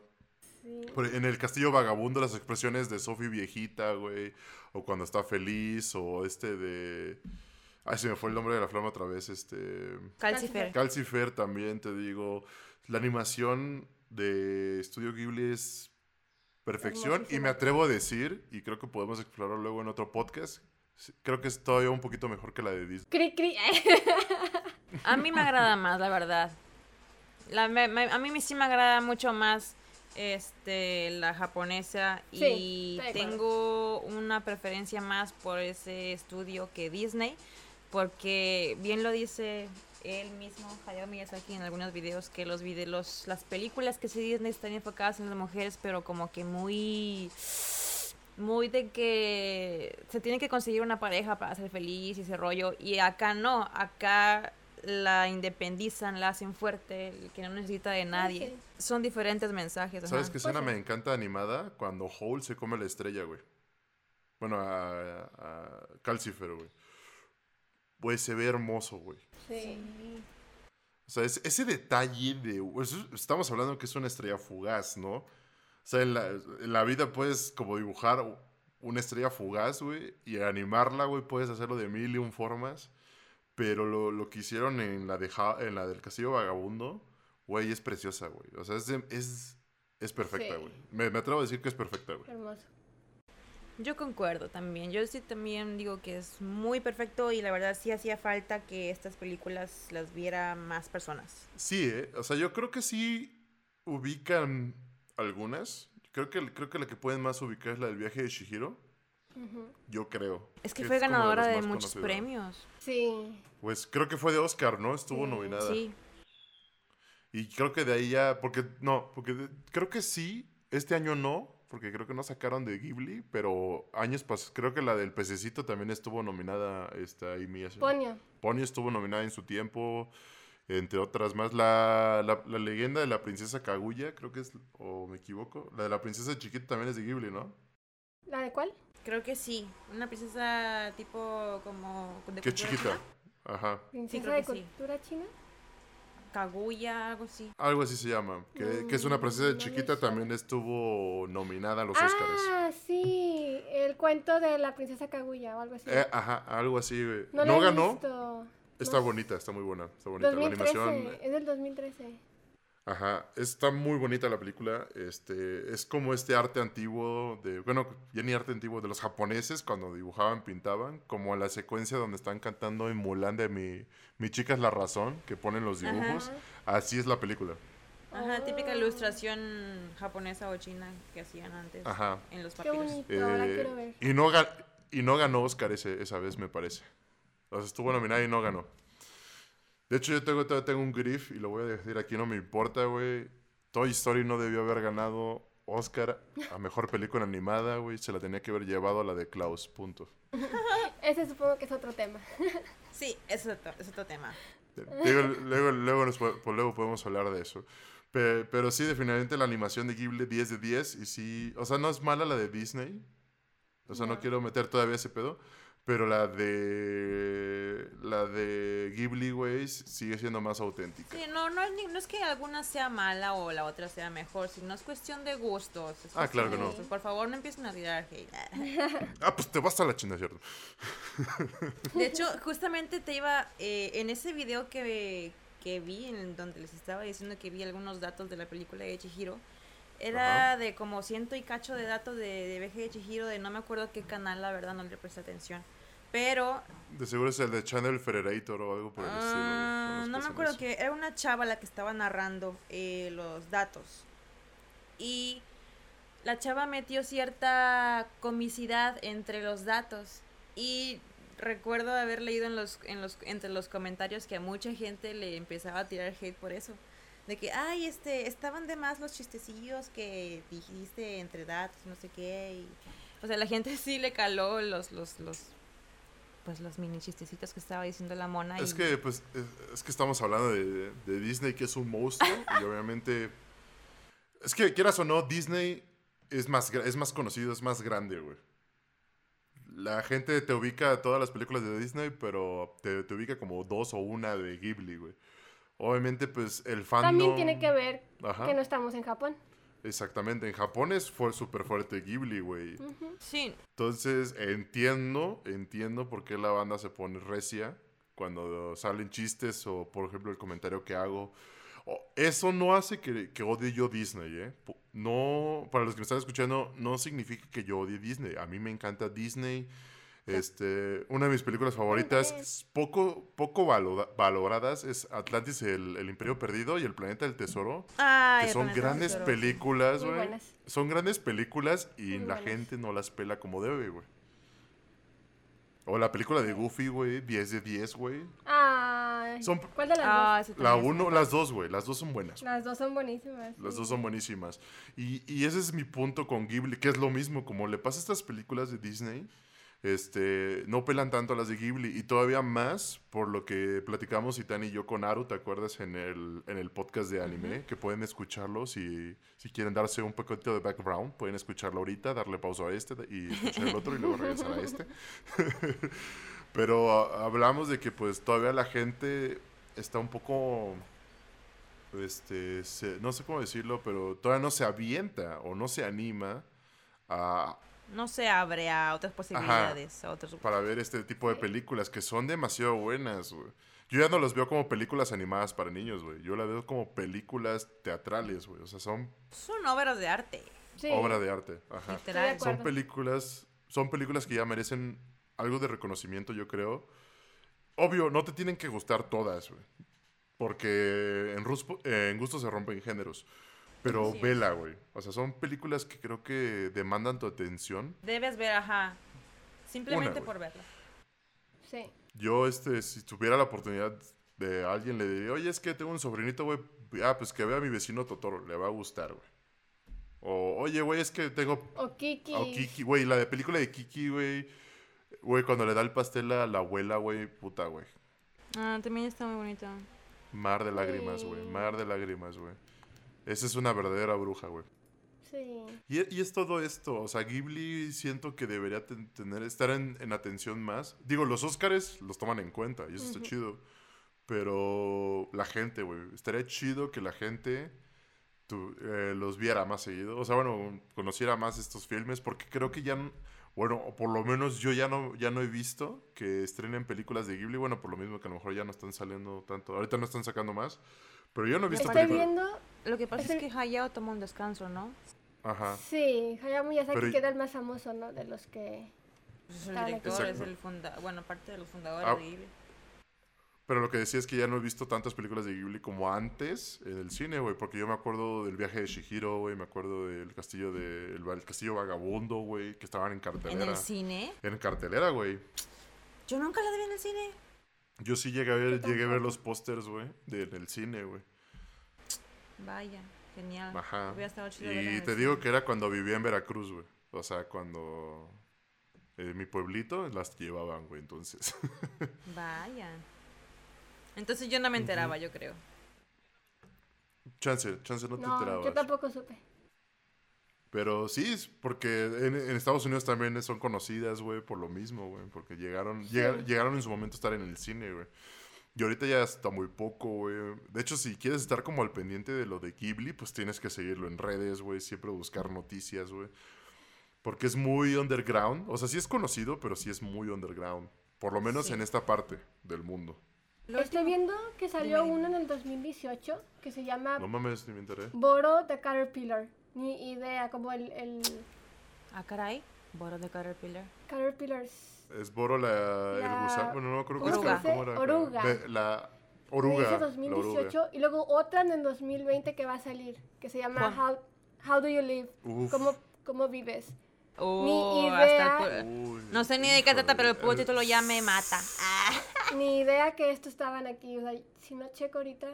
B: Sí.
A: Por- En el Castillo Vagabundo, las expresiones de Sophie viejita, güey. O cuando está feliz, o este de... Ay, se me fue el nombre de la flama otra vez, este...
C: Calcifer.
A: Calcifer también, te digo. La animación de Estudio Ghibli es perfección. Y me atrevo a decir, y creo que podemos explorarlo luego en otro podcast, creo que es todavía un poquito mejor que la de Disney.
B: Cri, cri. [laughs]
C: A mí me agrada más, la verdad. La, me- me- a mí sí me agrada mucho más este la japonesa
B: Sí,
C: y tengo una preferencia más por ese estudio que Disney porque bien lo dice él mismo Hayao Miyazaki en algunos videos que los vide- los las películas que sí Disney están enfocadas en las mujeres pero como que muy muy de que se tiene que conseguir una pareja para ser feliz y ese rollo. Y acá no, acá la independizan, la hacen fuerte, que no necesita de nadie. Son diferentes mensajes.
A: ¿Sabes qué escena
B: Pues
A: me encanta animada? Cuando Hole se come la estrella, güey. Bueno, a, a Calcifer, güey. Güey, se ve hermoso, güey.
B: Sí.
A: O sea, es- ese detalle de... estamos hablando que es una estrella fugaz, ¿no? O sea, en la, en la vida puedes como dibujar una estrella fugaz, güey, y animarla, güey, puedes hacerlo de mil y un formas. Pero lo, lo que hicieron en la, de Ja- en la del Castillo Vagabundo, güey, es preciosa, güey. O sea, es, de- es, es perfecta,
B: Sí.
A: güey. Me, me atrevo a decir que es perfecta, güey.
B: Hermoso.
C: Yo concuerdo también. Yo sí también digo que es muy perfecto y la verdad sí hacía falta que estas películas las viera más personas.
A: Sí, ¿eh? O sea, yo creo que sí ubican algunas. Creo que, creo que la que pueden más ubicar es la del viaje de Shihiro. Yo creo.
C: Es que fue ganadora de muchos premios.
B: Sí.
A: Pues creo que fue de Oscar, ¿no? Estuvo
B: Sí,
A: nominada.
C: Sí.
A: Y creo que de ahí ya, porque no, porque de- creo que sí, este año no, porque creo que no sacaron de Ghibli, pero años pasados, creo que la del pececito también estuvo nominada, esta Amy.
B: Ponyo.
A: Ponyo estuvo nominada en su tiempo, entre otras más. La, la, la leyenda de la princesa Kaguya, creo que es, o me equivoco, la de la princesa chiquita también es de Ghibli, ¿no?
B: ¿La de cuál?
C: Creo que sí. Una princesa tipo como de
A: Qué
C: cultura
A: chiquita.
C: china.
A: Ajá.
B: ¿Princesa
C: creo
B: de
C: que sí.
B: cultura china?
C: Kaguya, algo así.
A: Algo así se llama, que, que es una
B: Mm,
A: princesa
B: no
A: chiquita, también estuvo nominada a los Oscars.
B: Ah, sí. El cuento de la princesa Kaguya o algo así.
A: Eh, ajá, algo así, güey.
B: no
A: No,
B: la he
A: ganó,
B: visto.
A: Está
B: No
A: bonita, está muy buena. Está bonita.
B: 2013.
A: La animación.
B: Es del 2013.
A: Ajá. Está muy bonita la película. Este. Es como este arte antiguo de. Bueno, ya ni arte antiguo de los japoneses cuando dibujaban, pintaban. Como la secuencia donde están cantando en Mulan de mi, mi chica es la razón, que ponen los
C: Ajá.
A: dibujos. Así es la película.
C: Ajá, típica
B: Oh.
C: ilustración japonesa o china que hacían antes
A: Ajá.
C: en los
B: Qué
C: papiros.
B: bonito. Ahora
A: Eh,
B: quiero ver.
A: y, no y no ganó Oscar ese- esa vez, me parece. O sea, estuvo nominada y no ganó. De hecho, yo tengo, todavía tengo un grief y lo voy a decir aquí, no me importa, güey. Toy Story no debió haber ganado Oscar a Mejor Película Animada, güey. Se la tenía que haber llevado a la de Klaus, punto. [laughs]
B: Ese supongo que es otro tema. [laughs]
C: Sí, es otro, es otro tema.
A: Digo, luego, luego, nos pues luego podemos hablar de eso. Pe- Pero, sí, definitivamente la animación de Ghibli 10 de 10. Y sí, o sea, no es mala la de Disney. O sea, no,
B: No.
A: quiero meter todavía ese pedo. Pero la de. La de Ghibli, güey, sigue siendo más auténtica.
C: Sí, no, no es, ni- no es que alguna sea mala o la otra sea mejor, sino es cuestión de gustos.
A: Ah, claro que no.
C: gustos. Por favor, no empiecen a tirar hate. [laughs]
A: Ah, pues te vas a la china, ¿cierto? [laughs]
C: De hecho, justamente te iba, eh, en ese video que, que vi, en donde les estaba diciendo que vi algunos datos de la película de Chihiro, era
A: Ajá.
C: de como ciento y cacho de datos de, de viaje de Chihiro, de no me acuerdo qué canal, la verdad no le presté atención. Pero
A: De seguro es el de Channel Federator o algo por el estilo. son
C: ah, no me acuerdo que era una chava la que estaba narrando eh, los datos. Y la chava metió cierta comicidad entre los datos. Y recuerdo haber leído en los, en los, entre los comentarios que a mucha gente le empezaba a tirar hate por eso. De que, ay, este, estaban de más los chistecillos que dijiste entre datos, no sé qué. y- o sea, la gente [laughs] sí le caló los, los, los, pues los mini chistecitos que estaba diciendo la mona.
A: Es
C: y-
A: que, pues, es, es que estamos hablando de, de Disney, que es un monstruo, y [laughs] obviamente... Es que, quieras o no, Disney es más, es más conocido, es más grande, güey. La gente te ubica a todas las películas de Disney, pero te, te ubica como dos o una de Ghibli, güey. Obviamente, pues, el fandom...
B: También tiene que ver
A: Ajá,
B: que no estamos en Japón.
A: exactamente. En Japón es fue súper fuerte Ghibli, güey.
B: Ujú.
C: Sí,
A: Entonces, entiendo, entiendo por qué la banda se pone recia cuando salen chistes o, por ejemplo, el comentario que hago. Eso no hace que, que odie yo Disney, ¿eh? No, para los que me están escuchando, no significa que yo odie Disney. A mí me encanta Disney. Este, una de mis películas favoritas, poco, poco valo- valoradas, es Atlantis, el, el Imperio Perdido y el Planeta del Tesoro.
C: Ay,
A: que son grandes películas, güey.
B: buenas.
A: Son grandes películas y
B: Muy
A: la
B: buenas.
A: gente no las pela como debe, güey. O la película de Goofy, güey, 10 de 10, güey.
B: Ay,
A: Son-
B: ¿Cuál de las
C: Ah,
B: dos?
A: La uno, las dos, güey, las dos son buenas.
B: Las dos son buenísimas.
A: Las
B: sí.
A: dos son buenísimas. Y, y ese es mi punto con Ghibli, que es lo mismo, como le pasa a estas películas de Disney, este, no pelan tanto a las de Ghibli. Y todavía más por lo que platicamos Itani y yo con Aru, ¿te acuerdas? En el, en el podcast de anime, que pueden escucharlo si, si quieren darse un poquito de background, pueden escucharlo ahorita, darle pausa a este y escuchar el otro y luego regresar a este. [laughs] Pero ah, hablamos de que pues todavía la gente está un poco este, se- no sé cómo decirlo, pero todavía no se avienta o no se anima a,
C: no se abre a otras posibilidades, a otros...
A: Para ver este tipo de películas que son demasiado buenas, güey. Yo ya no los veo como películas animadas para niños, güey. Yo las veo como películas teatrales, güey. O sea, son
C: Son obras de arte.
B: Sí.
A: obra de arte. Ajá.
C: Literal.
A: Son películas, son películas que ya merecen algo de reconocimiento, yo creo. Obvio, no te tienen que gustar todas, güey. Porque en, ruspo- eh, en gusto se rompen géneros. Pero
C: es.
A: vela, güey. O sea, son películas que creo que demandan tu atención.
C: Debes ver, ajá. Simplemente por verla.
B: Sí.
A: Yo, este, si tuviera la oportunidad de alguien, le diría, oye, es que tengo un sobrinito, güey. Ah, pues que vea a mi vecino Totoro, le va a gustar, güey. O, oye, güey, es que tengo
B: O Kiki.
A: O Kiki, güey, la de película de Kiki, güey. Güey, cuando le da el pastel a la abuela, güey, puta, güey.
C: Ah, también está muy bonito.
A: Mar de lágrimas, güey.
B: Sí.
A: Mar de lágrimas, güey. Esa es una verdadera bruja, güey.
B: Sí.
A: Y, y es todo esto, o sea, Ghibli siento que debería ten- tener, estar en, en atención más. Digo, los Óscares los toman en cuenta y eso está chido. Pero la gente, güey, estaría chido que la gente tu- eh, los viera más seguido. O sea, bueno, conociera más estos filmes porque creo que ya, bueno, o por lo menos yo ya no, ya no he visto que estrenen películas de Ghibli. Bueno, por lo mismo que a lo mejor ya no están saliendo tanto. Ahorita no están sacando más. Pero yo no he visto
B: Estoy
A: películas.
B: viendo.
C: Lo que pasa
B: Es
C: es,
B: el-
C: que Hayao toma un descanso, ¿no?
A: Ajá.
B: Sí, Hayao Miyazaki
A: Pero-
B: queda el más famoso, ¿no? De los que.
C: Pues es el director, es el funda bueno, parte de los fundadores
A: Ah.
C: de Ghibli.
A: Pero lo que decía es que ya no he visto tantas películas de Ghibli como antes en el cine, güey. Porque yo me acuerdo del viaje de Shihiro, güey. Me acuerdo del castillo de el, el castillo vagabundo, güey. Que estaban en
C: ¿En
A: cartelera.
C: el cine?
A: En cartelera, güey.
C: Yo nunca la vi en el cine.
A: Yo sí llegué a ver, llegué a ver los pósters, güey. de- En el cine, güey.
C: Vaya, genial.
A: Ajá.
C: Hubiera estado chido verla en
A: Y te digo que era cuando vivía en Veracruz, güey. O sea, cuando... En mi pueblito las llevaban, güey. Entonces... [laughs]
C: Vaya. Entonces yo no me enteraba, yo creo.
A: chance, chance no te
B: No,
A: enterabas.
B: yo tampoco supe.
A: Pero sí, es porque en, en Estados Unidos también son conocidas, güey, por lo mismo, güey. Porque llegaron, llega- llegaron en su momento a estar en el cine, güey. Y ahorita ya está muy poco, güey. De hecho, si quieres estar como al pendiente de lo de Ghibli, pues tienes que seguirlo en redes, güey. Siempre buscar noticias, güey. Porque es muy underground. O sea, sí es conocido, pero sí es muy underground. Por lo menos
C: Sí.
A: en esta parte del mundo.
C: Lo
B: Estoy viendo que salió uno en el 2018 que se llama
A: No mames, ni me enteré.
B: Boro the Caterpillar. Ni idea, como el, el
C: Ah, caray. Boro de Caterpillar.
B: Caterpillars.
A: Es Boro la,
B: La-
A: el gusano. Bueno, no creo que
C: ¿Cómo se dice?
A: ¿Cómo era?
B: Oruga.
A: La oruga.
B: dice
A: la
B: 2018 y luego otra en el 2020 que va a salir que se llama. How, How Do You Live?
A: Uf.
B: ¿Cómo, ¿Cómo vives?
C: Oh,
B: idea.
C: hasta el pu-
A: Uy,
C: No sé ni de qué trata, pero el puro título ya me mata. Ah. [laughs]
B: Ni idea que estos estaban aquí. O sea, si no checo ahorita.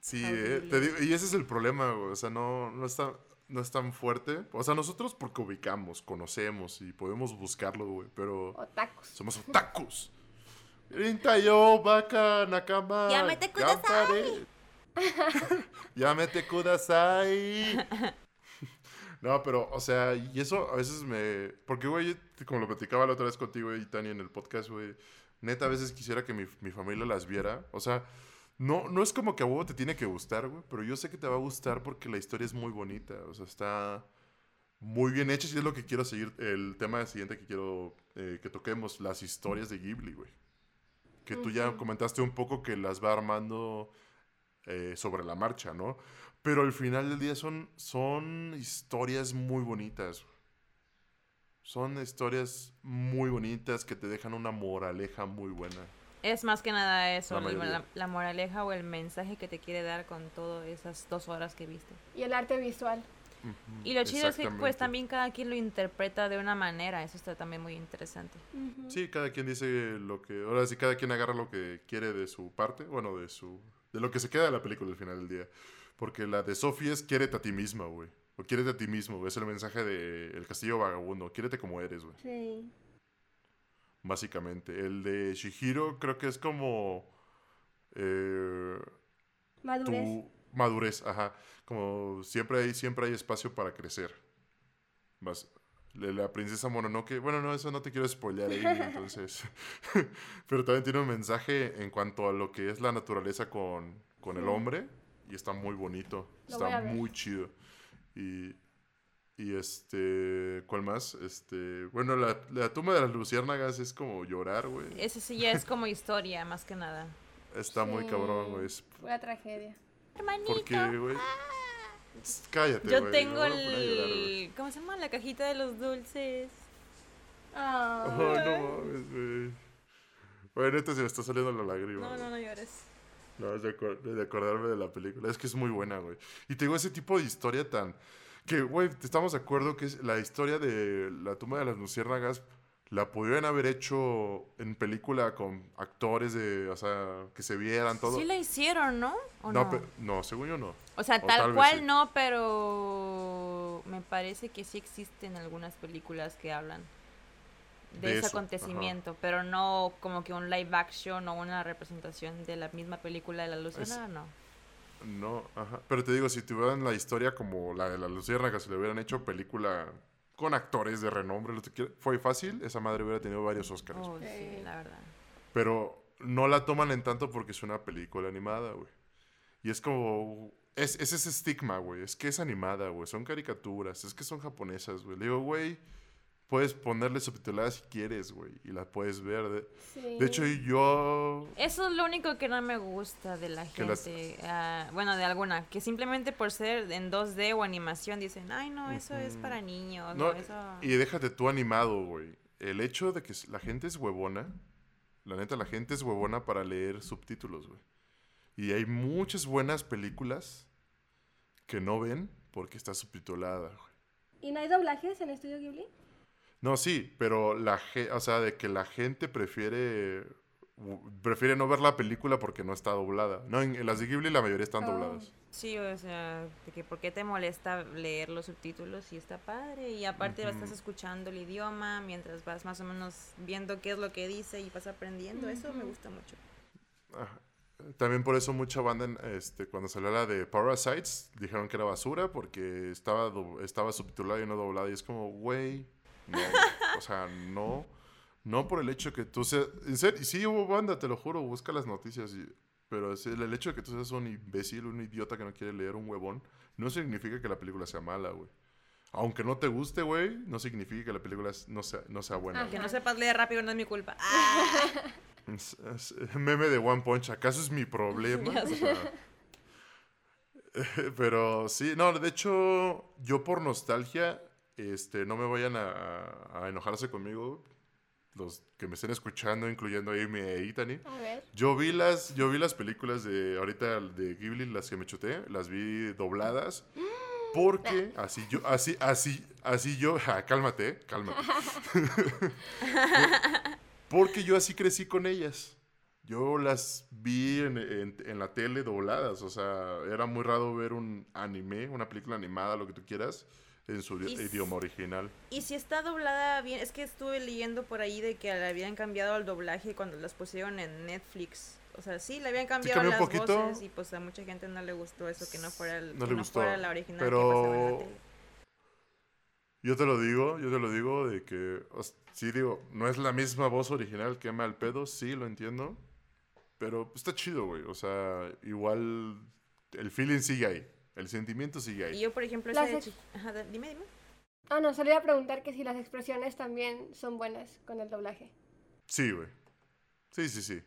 A: Sí, eh, te digo, y ese es el problema, güey. O sea, no, no, está, no es tan fuerte. O sea, nosotros porque ubicamos, conocemos y podemos buscarlo, güey. Pero
B: Otakus.
A: somos otakus. Rintayo, baka, nakama.
C: Yamete kudasai.
A: gampare. [laughs] Yamete kudasai. No, pero, o sea, y eso a veces me... Porque, güey, como lo platicaba la otra vez contigo y Tani en el podcast, güey, neta, a veces quisiera que mi, mi familia las viera. O sea, no, no es como que a huevo te tiene que gustar, güey, pero yo sé que te va a gustar porque la historia es muy bonita. O sea, está muy bien hecha y es lo que quiero seguir. El tema siguiente que quiero eh, que toquemos, las historias de Ghibli, güey. Que tú ya comentaste un poco que las va armando eh, sobre la marcha, ¿no? Pero al final del día son, son historias muy bonitas. Son historias muy bonitas que te dejan una moraleja muy buena.
C: Es más que nada eso,
A: La
C: moraleja o el mensaje que te quiere dar con todas esas dos horas que viste.
B: Y el arte visual.
C: Y lo chido es que pues también cada quien lo interpreta de una manera, eso está también muy interesante.
A: Sí, cada quien dice lo que... Ahora sí, cada quien agarra lo que quiere de su parte, bueno, de su... De lo que se queda de la película al final del día. Porque la de Sophie es quiérete a ti misma, güey. O quiérete a ti mismo, güey. Es el mensaje de El Castillo Vagabundo. Quiérete como eres, güey.
B: Sí.
A: Básicamente. El de Shihiro creo que es como... eh,
B: Madurez.
A: tu madurez, ajá. Como siempre hay, siempre hay espacio para crecer. Más, la, princesa Mononoke, bueno, no, eso no te quiero spoilear ahí, [laughs] entonces. [laughs] Pero también tiene un mensaje en cuanto a lo que es la naturaleza con, con el hombre. Y está muy bonito.
B: Lo
A: está muy chido. Y Y este, ¿cuál más? Este, bueno, la, la tumba de las luciérnagas es como llorar, güey.
C: Ese sí ya es como historia, más que nada.
A: Está muy cabrón, güey. Es-
B: Pura tragedia.
C: Hermanito.
A: Porque, güey. Cállate,
C: Yo tengo
A: llorar,
C: el. ¿Cómo se llama? La cajita de los dulces.
B: Ah.
A: Oh, no mames, güey. Güey, neta se me está saliendo la lágrima.
C: No,
A: güey.
C: no, no llores.
A: No, es de, acor- de acordarme de la película. Es que es muy buena, güey. Y te digo, ese tipo de historia tan... Que, güey, estamos de acuerdo que es la historia de la tumba de las luciérnagas la pudieran haber hecho en película con actores de... O sea, que se vieran todo.
C: Sí la hicieron, ¿no? ¿O
A: no,
C: no?
A: según yo no.
C: O sea,
A: o
C: tal, cual
A: sí.
C: no, pero me parece que sí existen algunas películas que hablan de,
A: De
C: ese
A: eso,
C: acontecimiento, pero no como que un live action o una representación de la misma película de la Luciana, no.
A: No, ajá. Pero te digo, si tuvieran la historia como la de las luciérnagas, si le hubieran hecho película con actores de renombre, lo que quiera, fue fácil, esa madre hubiera tenido varios Oscars.
C: Oh, sí,
B: Sí.
C: la verdad.
A: Pero no la toman en tanto porque es una película animada, güey. Y es como... Es, es ese estigma, güey. Es que es animada, güey. Son caricaturas. Es que son japonesas, güey. Le digo, güey, puedes ponerle subtitulada si quieres, güey. Y la puedes ver. De,
B: Sí.
A: de hecho, yo...
C: Eso es lo único que no me gusta de la
A: las-
C: gente. ah, bueno, de alguna. Que simplemente por ser en 2D o animación dicen, ay, no, eso es
A: Ujú.
C: para niños.
A: No,
C: o eso...
A: Y déjate tú animado, güey. El hecho de que la gente es huevona, la neta, la gente es huevona para leer subtítulos, güey. Y hay muchas buenas películas que no ven porque está subtitulada, güey.
B: ¿Y no hay doblajes en Estudio Ghibli?
A: No, sí, pero la o sea, de que la gente prefiere prefiere no ver la película porque no está doblada. No, en, en las de Ghibli la mayoría están
B: Oh.
A: dobladas.
C: Sí, o sea, de que ¿por qué te molesta leer los subtítulos si está padre? Y aparte
A: Ujú.
C: estás escuchando el idioma mientras vas más o menos viendo qué es lo que dice y vas aprendiendo. Eso me gusta mucho.
A: Ajá. También por eso mucha banda, este, cuando salió la de Parasites, dijeron que era basura porque estaba, estaba subtitulada y no doblada. Y es como, güey, no. o sea, no. No por el hecho que tú seas... En serio, sí hubo banda, te lo juro, busca las noticias. y- pero es el, el hecho de que tú seas un imbécil, un idiota que no quiere leer un huevón, no significa que la película sea mala, güey. Aunque no te guste, güey, no significa que la película no sea, no sea buena.
C: Ah,
A: güey.
C: que no sepas leer rápido no es mi culpa. [laughs]
A: Es- es- meme de One Punch, ¿acaso es mi problema? O sea, [laughs] pero sí, no, de hecho, yo por nostalgia, este, no me vayan a, a enojarse conmigo, los que me estén escuchando, incluyendo a Amy e Itani. Yo vi las, yo vi las películas de ahorita de Ghibli, las que me chuté, las vi dobladas. Porque así yo, así, así, así yo, ja, [laughs] cálmate, cálmate. [laughs] porque yo así crecí con ellas. Yo las vi en, en- en la tele dobladas, o sea, era muy raro ver un anime, una película animada, lo que tú quieras, en su
C: Y
A: idioma original.
C: y si está doblada bien, es que estuve leyendo por ahí de que le habían cambiado el doblaje cuando las pusieron en Netflix. O sea, sí, le habían cambiado las
A: un poquito.
C: voces y pues a mucha gente no le gustó eso, que no fuera, el,
A: No
C: que
A: le
C: no
A: gustó,
C: fuera la original
A: pero-
C: que la.
A: Yo te lo digo, yo te lo digo de que, sí digo, no es la misma voz original que al pedo, sí, lo entiendo, pero está chido, güey, o sea, igual el feeling sigue ahí, el sentimiento sigue
C: Y
A: ahí.
C: yo, por ejemplo, de chi- Ajá, dime, dime.
B: Ah, no, solo iba a preguntar que si las expresiones también son buenas con el doblaje.
A: Sí, güey. Sí, sí, sí.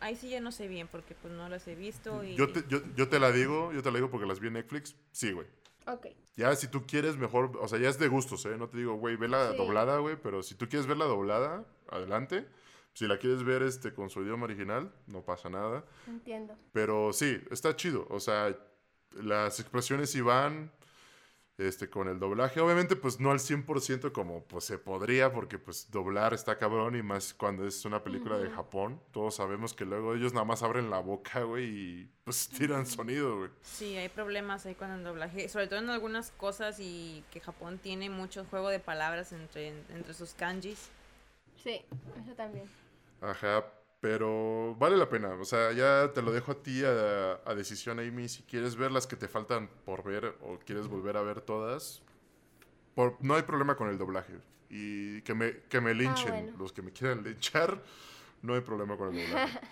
C: Ahí sí ya no sé bien porque pues no las he visto y...
A: Yo te, yo, yo te la digo, yo te la digo porque las vi en Netflix, sí, güey.
B: Ok.
A: Ya si tú quieres mejor, o sea, ya es de gustos, ¿eh? No te digo, güey, ve la
B: Sí.
A: doblada, güey, pero si tú quieres ver la doblada, adelante. Si la quieres ver este con su idioma original, no pasa nada.
B: Entiendo.
A: Pero sí, está chido. O sea, las expresiones van este, con el doblaje. Obviamente, pues no al 100% como pues, se podría, porque pues doblar está cabrón y más cuando es una película de. Japón. Todos sabemos que luego ellos nada más abren la boca, güey, y pues tiran sonido, güey.
C: Sí, hay problemas ahí con el doblaje, sobre todo en algunas cosas y que Japón tiene mucho juego de palabras entre, entre sus kanjis.
B: Sí, eso también.
A: Ajá, pero vale la pena. O sea, ya te lo dejo a ti a, a decisión, Amy. Si quieres ver las que te faltan por ver o quieres volver a ver todas, por- no hay problema con el doblaje. Y que me, que me linchen.
B: bueno.
A: Los que me quieran [laughs] linchar, no hay problema con el doblaje. [laughs]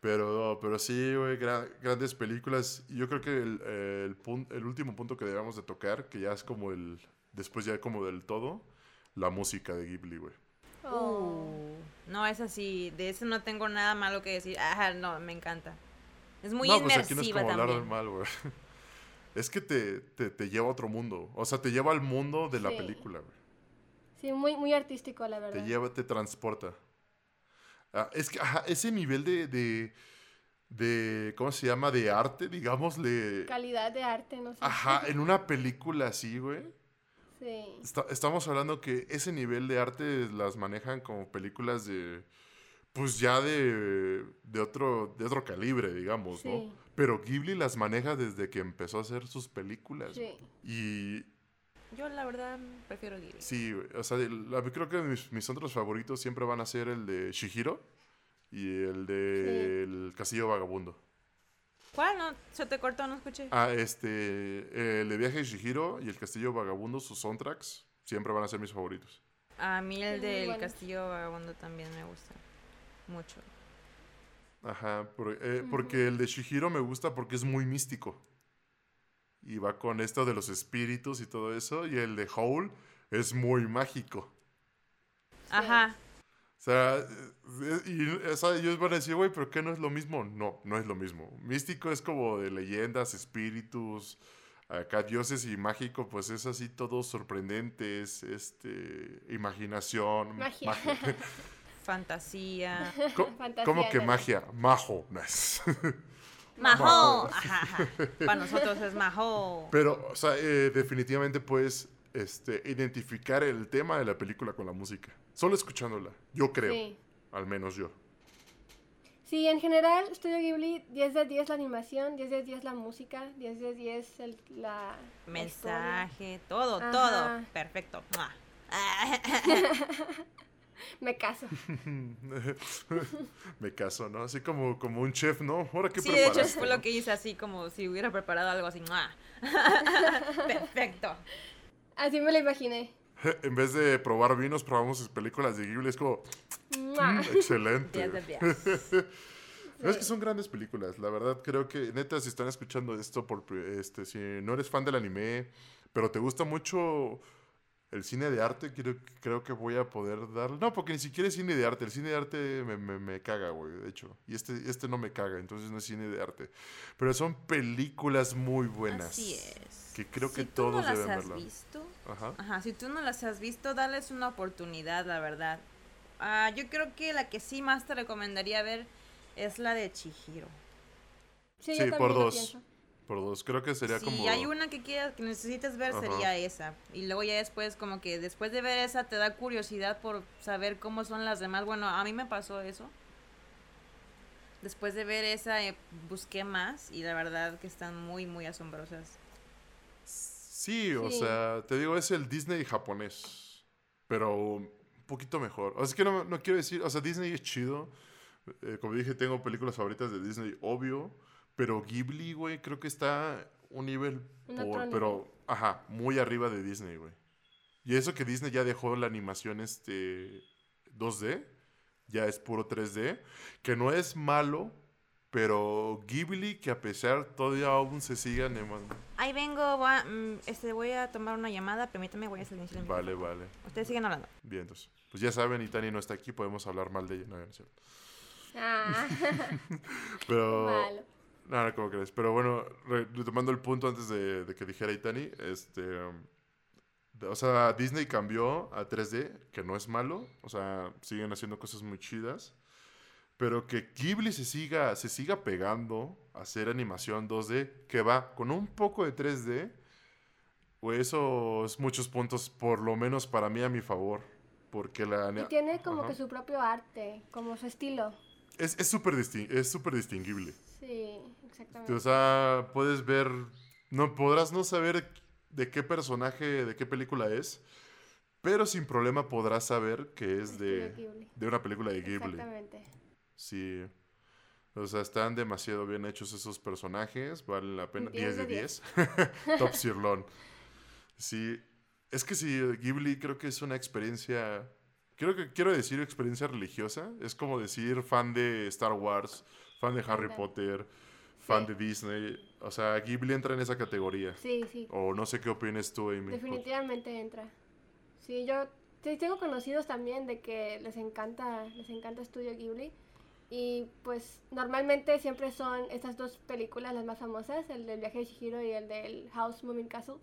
A: Pero, pero sí, güey, gra- grandes películas. Y yo creo que el, el, pun- el último punto que debemos de tocar, que ya es como el, después ya como del todo, la música de Ghibli, güey.
B: Oh.
C: No, es así. De eso no tengo nada malo que decir. Ajá, no, me encanta. Es muy
A: no, pues aquí no es
C: inmersiva
A: como hablar
C: también.
A: mal, güey. [laughs] Es que te, te, te lleva a otro mundo. O sea, te lleva al mundo de la
B: Sí.
A: película, güey.
B: Sí, muy, muy artístico, la verdad.
A: Te lleva, te transporta. Ah, es que, ajá, ese nivel de, de, de, ¿cómo se llama? De arte, digámosle.
B: Calidad de arte, no sé.
A: Ajá, [laughs] en una película así, güey.
B: Sí.
A: Está- estamos hablando que ese nivel de arte las manejan como películas de, pues ya de, de otro, de otro calibre, digamos, ¿no?
B: Sí.
A: Pero Ghibli las maneja desde que empezó a hacer sus películas.
B: Sí.
A: Y
C: Yo, la verdad, prefiero Ghibli.
A: sí, o sea, la- creo que mis, mis otros favoritos siempre van a ser el de Shihiro y el de El Castillo Vagabundo.
C: ¿Cuál? No, se te cortó, no escuché.
A: Ah, este, el de Viaje de Shihiro y El Castillo Vagabundo, sus soundtracks, siempre van a ser mis favoritos.
C: A mí el del
B: buenos.
C: Castillo Vagabundo también me gusta. Mucho.
A: Ajá, por- eh, porque el de Shihiro me gusta porque es muy místico. Y va con esto de los espíritus y todo eso. Y el de Howl es muy mágico.
C: Ajá.
A: O sea, eh, y, o sea, ellos van a decir, güey, ¿pero qué no es lo mismo? No, no es lo mismo. Místico es como de leyendas, espíritus, acá dioses y mágico, pues es así todo sorprendente, es este, imaginación,
B: Magia. [laughs]
C: Fantasía.
A: Co- [laughs]
B: Fantasía,
A: ¿Cómo que magia? Majo, [laughs] no es.
C: Majo. Para nosotros es Majo.
A: Pero, o sea, eh, definitivamente puedes este, identificar el tema de la película con la música. Solo escuchándola, yo creo,
B: Sí.
A: al menos yo.
B: Sí, en general, Studio Ghibli, 10 de 10 la animación, 10 de 10 la música, 10 de 10 el, la... la.
C: Mensaje, todo,
B: Ajá.
C: todo. Perfecto. Mua. [laughs] [laughs]
B: Me caso. [laughs]
A: Me caso, ¿no? Así como, como un chef, ¿no? Ahora qué
C: Sí, de hecho fue lo que hice así como si hubiera preparado algo así. Mua. Perfecto.
B: Así me lo imaginé. [laughs]
A: En vez de probar vinos, probamos películas de Ghibli. Es como,
B: ¡Mua!
A: "Mm, excelente.
C: 10 de 10.
A: No, [laughs] es que son grandes películas, la verdad creo que neta si están escuchando esto por este si no eres fan del anime, pero te gusta mucho el cine de arte, creo, creo que voy a poder dar, no, porque ni siquiera es cine de arte, el cine de arte me, me, me caga, güey, de hecho, y este este no me caga, entonces no es cine de arte, pero son películas muy buenas.
C: Así es.
A: Que creo que
C: tú no
A: todos
C: las
A: deben
C: has visto,
A: Ajá.
C: Ajá, si tú no las has visto, dales una oportunidad, la verdad. Ah, yo creo que la que sí más te recomendaría ver es la de Chihiro.
B: Sí,
A: Sí,
B: yo también
A: por dos.
B: pienso.
A: Por dos, creo que sería
C: si
A: como
C: hay una que quieras, que necesites ver,
A: Ajá.
C: sería esa. Y luego ya después, como que después de ver esa, te da curiosidad por saber cómo son las demás. Bueno, a mí me pasó eso. Después de ver esa, eh, busqué más y la verdad que están muy, muy asombrosas.
A: Sí, o
B: Sí.
A: sea, te digo, es el Disney japonés, pero un poquito mejor. O sea, es que no, no quiero decir, o sea, Disney es chido. Eh, como dije, tengo películas favoritas de Disney, obvio, pero Ghibli, güey, creo que está un nivel, por- pero, ajá, muy arriba de Disney, güey. Y eso que Disney ya dejó la animación este 2D, ya es puro 3D, que no es malo, pero Ghibli, que a pesar todavía aún se sigue animando.
C: Ahí vengo, voy a, mm, este, voy a tomar una llamada, permítame, voy a silenciar el
A: Vale, vale.
C: Ustedes siguen hablando.
A: Bien, entonces. Pues ya saben, Itani no está aquí, podemos hablar mal de ella. No, no es cierto.
B: Ah, [laughs]
A: Pero.
B: malo.
A: Nada, como crees. Pero bueno, re- retomando el punto antes de, de que dijera Itani, este. um, o sea, Disney cambió a 3D, que no es malo. O sea, siguen haciendo cosas muy chidas. Pero que Ghibli se siga, se siga pegando a hacer animación 2D, que va con un poco de 3D. Güey, eso es muchos puntos, por lo menos para mí, a mi favor. Porque la...
B: Y tiene como
A: Ajá.
B: que su propio arte, como su estilo.
A: Es es súper es súper distinguible.
B: Sí, exactamente.
A: O sea, puedes ver, no podrás no saber de qué personaje, de qué película es, pero sin problema podrás saber que es de,
B: Ghibli.
A: de una película de Ghibli.
B: Exactamente.
A: Sí. O sea, están demasiado bien hechos esos personajes, valen la pena. 10
B: 10
A: de
B: de
A: 10. [laughs] Top Sirlon. Sí, es que sí, Ghibli creo que es una experiencia, creo que quiero decir experiencia religiosa, es como decir fan de Star Wars, fan de Harry
B: Anda.
A: Potter, fan
B: Sí.
A: de Disney. O sea, Ghibli entra en esa categoría.
B: Sí, sí.
A: O no sé qué opinas tú, Amy.
B: Definitivamente entra. Sí, yo sí, tengo conocidos también de que les encanta, les encanta Estudio Ghibli. Y pues normalmente siempre son estas dos películas las más famosas, el del viaje de Shihiro y el del House Moving Castle.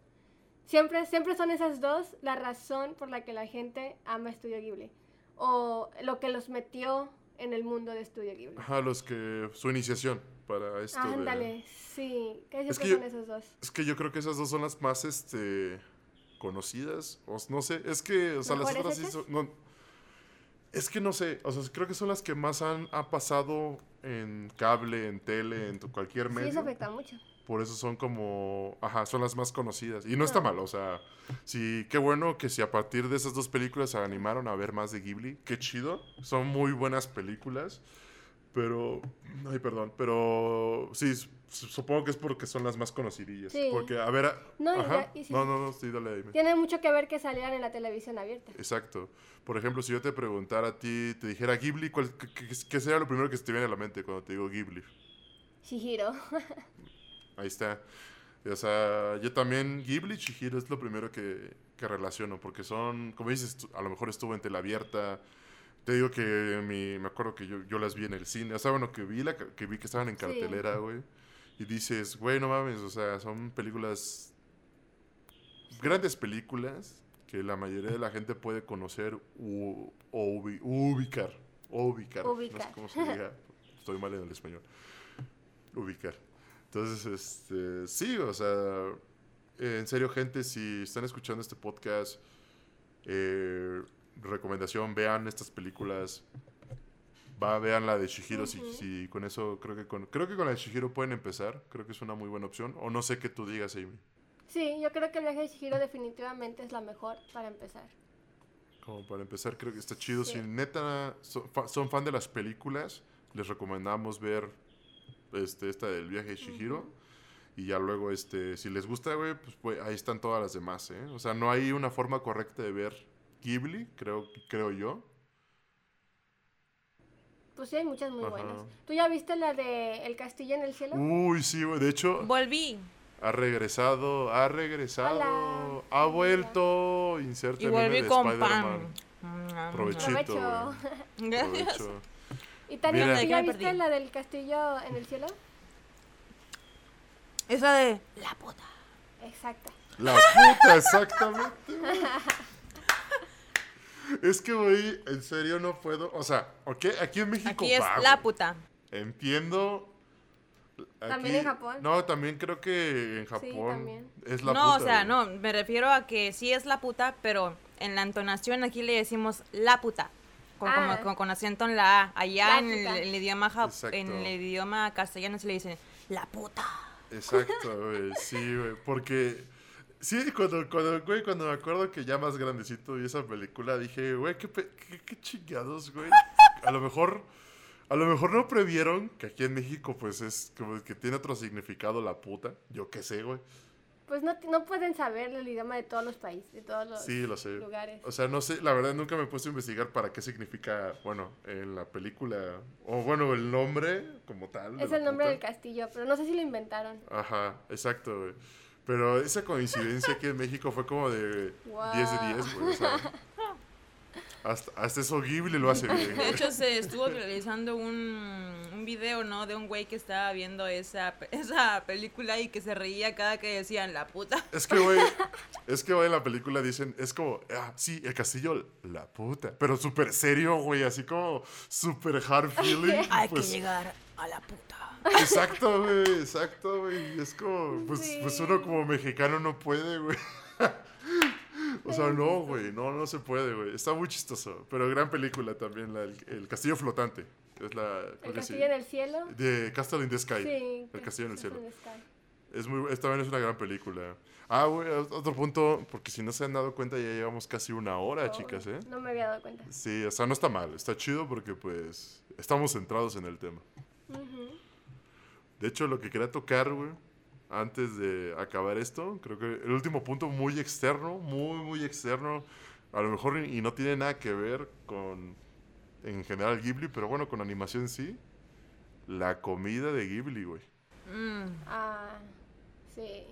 B: Siempre, siempre son esas dos la razón por la que la gente ama Estudio Ghibli. O lo que los metió en el mundo de Estudio Ghibli.
A: Ajá, los que. Su iniciación para esto. de-
B: Ándale, sí, casi
A: Es que yo-
B: son esos dos.
A: Es que yo creo que esas dos son las más este conocidas. O, no sé, es que, o sea, las
B: ¿Mejores
A: otras sí son. no- es que no sé, o sea, creo que son las que más han, ha pasado en cable, en tele, en tu- cualquier
B: Sí,
A: medio.
B: eso afecta mucho.
A: Por eso son como, ajá, son las más conocidas. Y no está
B: Ah.
A: mal, o sea, sí, qué bueno que si a partir de esas dos películas se animaron a ver más de Ghibli, qué chido. Son muy buenas películas, pero, ay, perdón, pero sí, supongo que es porque son las más conocidillas.
B: Sí.
A: Porque, a ver, a-
B: No, y
A: ajá,
B: ya- y sí.
A: no, no, no, sí, dale, dime.
B: Tiene mucho que ver que salieran en la televisión abierta.
A: Exacto. Por ejemplo, si yo te preguntara a ti, te dijera Ghibli, ¿cuál, qué, sería lo primero que se te viene a la mente cuando te digo Ghibli?
B: Shihiro.
A: Ahí está. O sea, yo también, Ghibli y Chihiro es lo primero que, que relaciono, porque son, como dices, a lo mejor estuvo en tela abierta. Te digo que mi, me acuerdo que yo, yo las vi en el cine. O sea, bueno, que vi, la, que vi que estaban en cartelera, güey. Y dices, güey, no mames, o sea, son películas, grandes películas que la mayoría de la gente puede conocer u- o ubi- ubicar. Ubicar. No sé cómo se diga. [laughs] Estoy mal en el español. Ubicar. Entonces, este, sí, o sea, en serio, gente, si están escuchando este podcast, eh, recomendación, vean estas películas. Va, vean la de Shihiro, si,
B: Ujú.
A: si con eso, creo que con, creo que con la de Shihiro pueden empezar. Creo que es una muy buena opción. O no sé qué tú digas, Amy.
B: Sí, yo creo que el viaje de Shihiro definitivamente es la mejor para empezar.
A: Como para empezar, creo que está chido.
B: Sí.
A: Si neta so- fa- son fan de las películas, les recomendamos ver este, esta del viaje de Shihiro. Y ya luego, este, si les gusta, güey, pues, pues, ahí están todas las demás, ¿eh? O sea, no hay una forma correcta de ver Ghibli, creo, creo yo.
B: Pues sí, hay muchas muy
A: Ajá.
B: buenas. ¿Tú ya viste la de El castillo en el cielo?
A: Uy, sí, güey. De hecho,
C: Volví.
A: ha regresado, ha regresado,
B: Hola.
A: ha vuelto. Inserte
C: Y volví
A: de
C: con
A: Spider-Man.
C: pan.
A: Provechito.
B: Provecho.
C: Gracias.
A: Provecho.
B: ¿Y Tania,
A: Mira.
B: ¿tú
C: ¿De qué
B: ya viste
C: perdí?
B: la del castillo en el cielo?
C: Es la de la puta.
B: Exacta.
A: La puta, exactamente. [laughs] Es que, güey, en serio no puedo. O sea, ok, aquí en México.
C: Aquí es
A: va,
C: la puta.
A: Entiendo.
B: ¿También en Japón?
A: No, también creo que en Japón
B: también.
A: es la
C: no,
A: puta.
C: o sea, no, me refiero a que sí es la puta, pero en la entonación aquí le decimos la puta. Con, como-
B: Ah.
C: con, con acento en la A. Allá
B: La
C: en el, idioma
A: Exacto.
C: en el idioma castellano se le dicen la puta.
A: Exacto, güey. Sí, güey. Porque. Sí, cuando, cuando, güey, cuando me acuerdo que ya más grandecito vi esa película, dije, güey, qué, pe- qué, qué chingados, güey. A lo mejor. A lo mejor no previeron que aquí en México, pues es como que tiene otro significado la puta. Yo qué sé, güey.
B: Pues no, no pueden saber el idioma de todos los países, de todos los
A: Sí, lo sé.
B: lugares.
A: O sea, no sé, la verdad nunca me puesto a investigar para qué significa, bueno, en la película, o bueno, el nombre como tal.
B: Es el nombre
A: puta.
B: del castillo, pero no sé si lo inventaron.
A: Ajá, exacto, güey. Pero esa coincidencia aquí en México fue como de
B: Wow.
A: 10 de 10, güey. O sea, hasta, hasta eso Ghibli lo hace bien.
C: De hecho, se estuvo realizando un, un video, ¿no? De un güey que estaba viendo esa, esa película y que se reía cada que decían la puta.
A: Es que, güey, es que, güey, en la película dicen, es como, ah, sí, el castillo, la puta. Pero súper serio, güey, así como súper hard feeling. [laughs]
C: Hay
A: pues,
C: que llegar a la puta.
A: Exacto, güey, exacto, güey. Es como, pues,
B: Sí.
A: pues uno como mexicano no puede, güey. O sea, no, güey, no, no se puede, güey. Está muy chistoso. Pero gran película también, la, el, el Castillo Flotante. Es la,
B: El castillo en el cielo.
A: De Castle in the Sky.
B: Sí.
A: El Castillo en el Cielo. Es muy, es- también es una gran película. Ah, güey, otro punto, porque si no se han dado cuenta, ya llevamos casi una hora,
B: Oh,
A: chicas, ¿eh?
B: No me había dado cuenta.
A: Sí, o sea, no está mal, está chido porque, pues, estamos centrados en el tema. De hecho, lo que quería tocar, güey, antes de acabar esto, creo que el último punto muy externo, muy, muy externo, a lo mejor y no tiene nada que ver con, en general, Ghibli, pero bueno, con animación sí. la comida de Ghibli, güey.
C: Mm.
B: Ah, sí.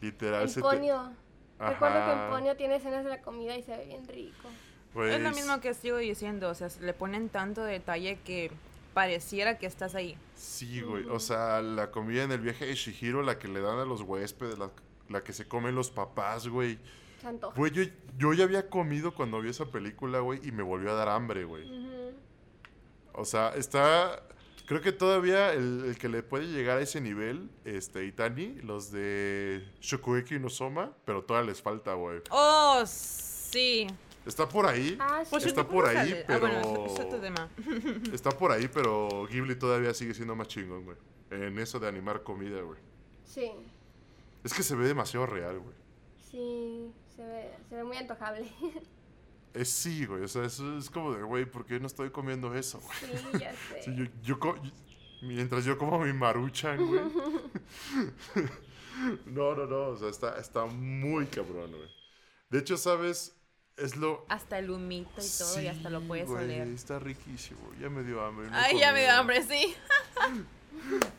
A: Literal,
B: En
A: se te-
B: Ponyo. Recuerdo que en
A: Ajá.
B: Ponyo tiene escenas de la comida y se ve bien rico.
C: Es lo
A: Pues,
C: mismo que sigo diciendo, o sea, le ponen tanto detalle que pareciera que estás ahí.
A: Sí, güey. O sea, la comida en el viaje de Shihiro, la que le dan a los huéspedes, la, la que se comen los papás, güey.
B: Se antoja.
A: Güey, yo, yo ya había comido cuando vi esa película, güey, y me volvió a dar hambre, güey.
B: Ujú.
A: O sea, está... Creo que todavía el, el que le puede llegar a ese nivel, este, Itani, los de Shokugeki no Soma, pero todavía les falta, güey.
C: Oh, sí.
A: Está por ahí,
B: Ah, sí.
C: Pues
A: Está
C: yo
A: por ahí,
C: Ah,
A: pero-
C: bueno, es otro tema. [laughs]
A: está por ahí, pero Ghibli todavía sigue siendo más chingón, güey. En eso de animar comida, güey.
B: Sí.
A: Es que se ve demasiado real, güey.
B: Sí, se ve, se ve muy antojable. [laughs]
A: Es sí, güey. O sea, eso es como de, güey, ¿por qué no estoy comiendo eso, güey?
B: Sí, ya [laughs] sé.
A: Sí, yo, yo co- mientras yo como mi maruchan, güey. no, no, no. O sea, está, está muy cabrón, güey. De hecho, ¿sabes? Es lo...
C: Hasta el humito y todo, y hasta lo puedes
A: güey,
C: oler.
A: Está riquísimo. Ya me dio hambre. no
C: Ay, ya me dio hambre, sí. [laughs]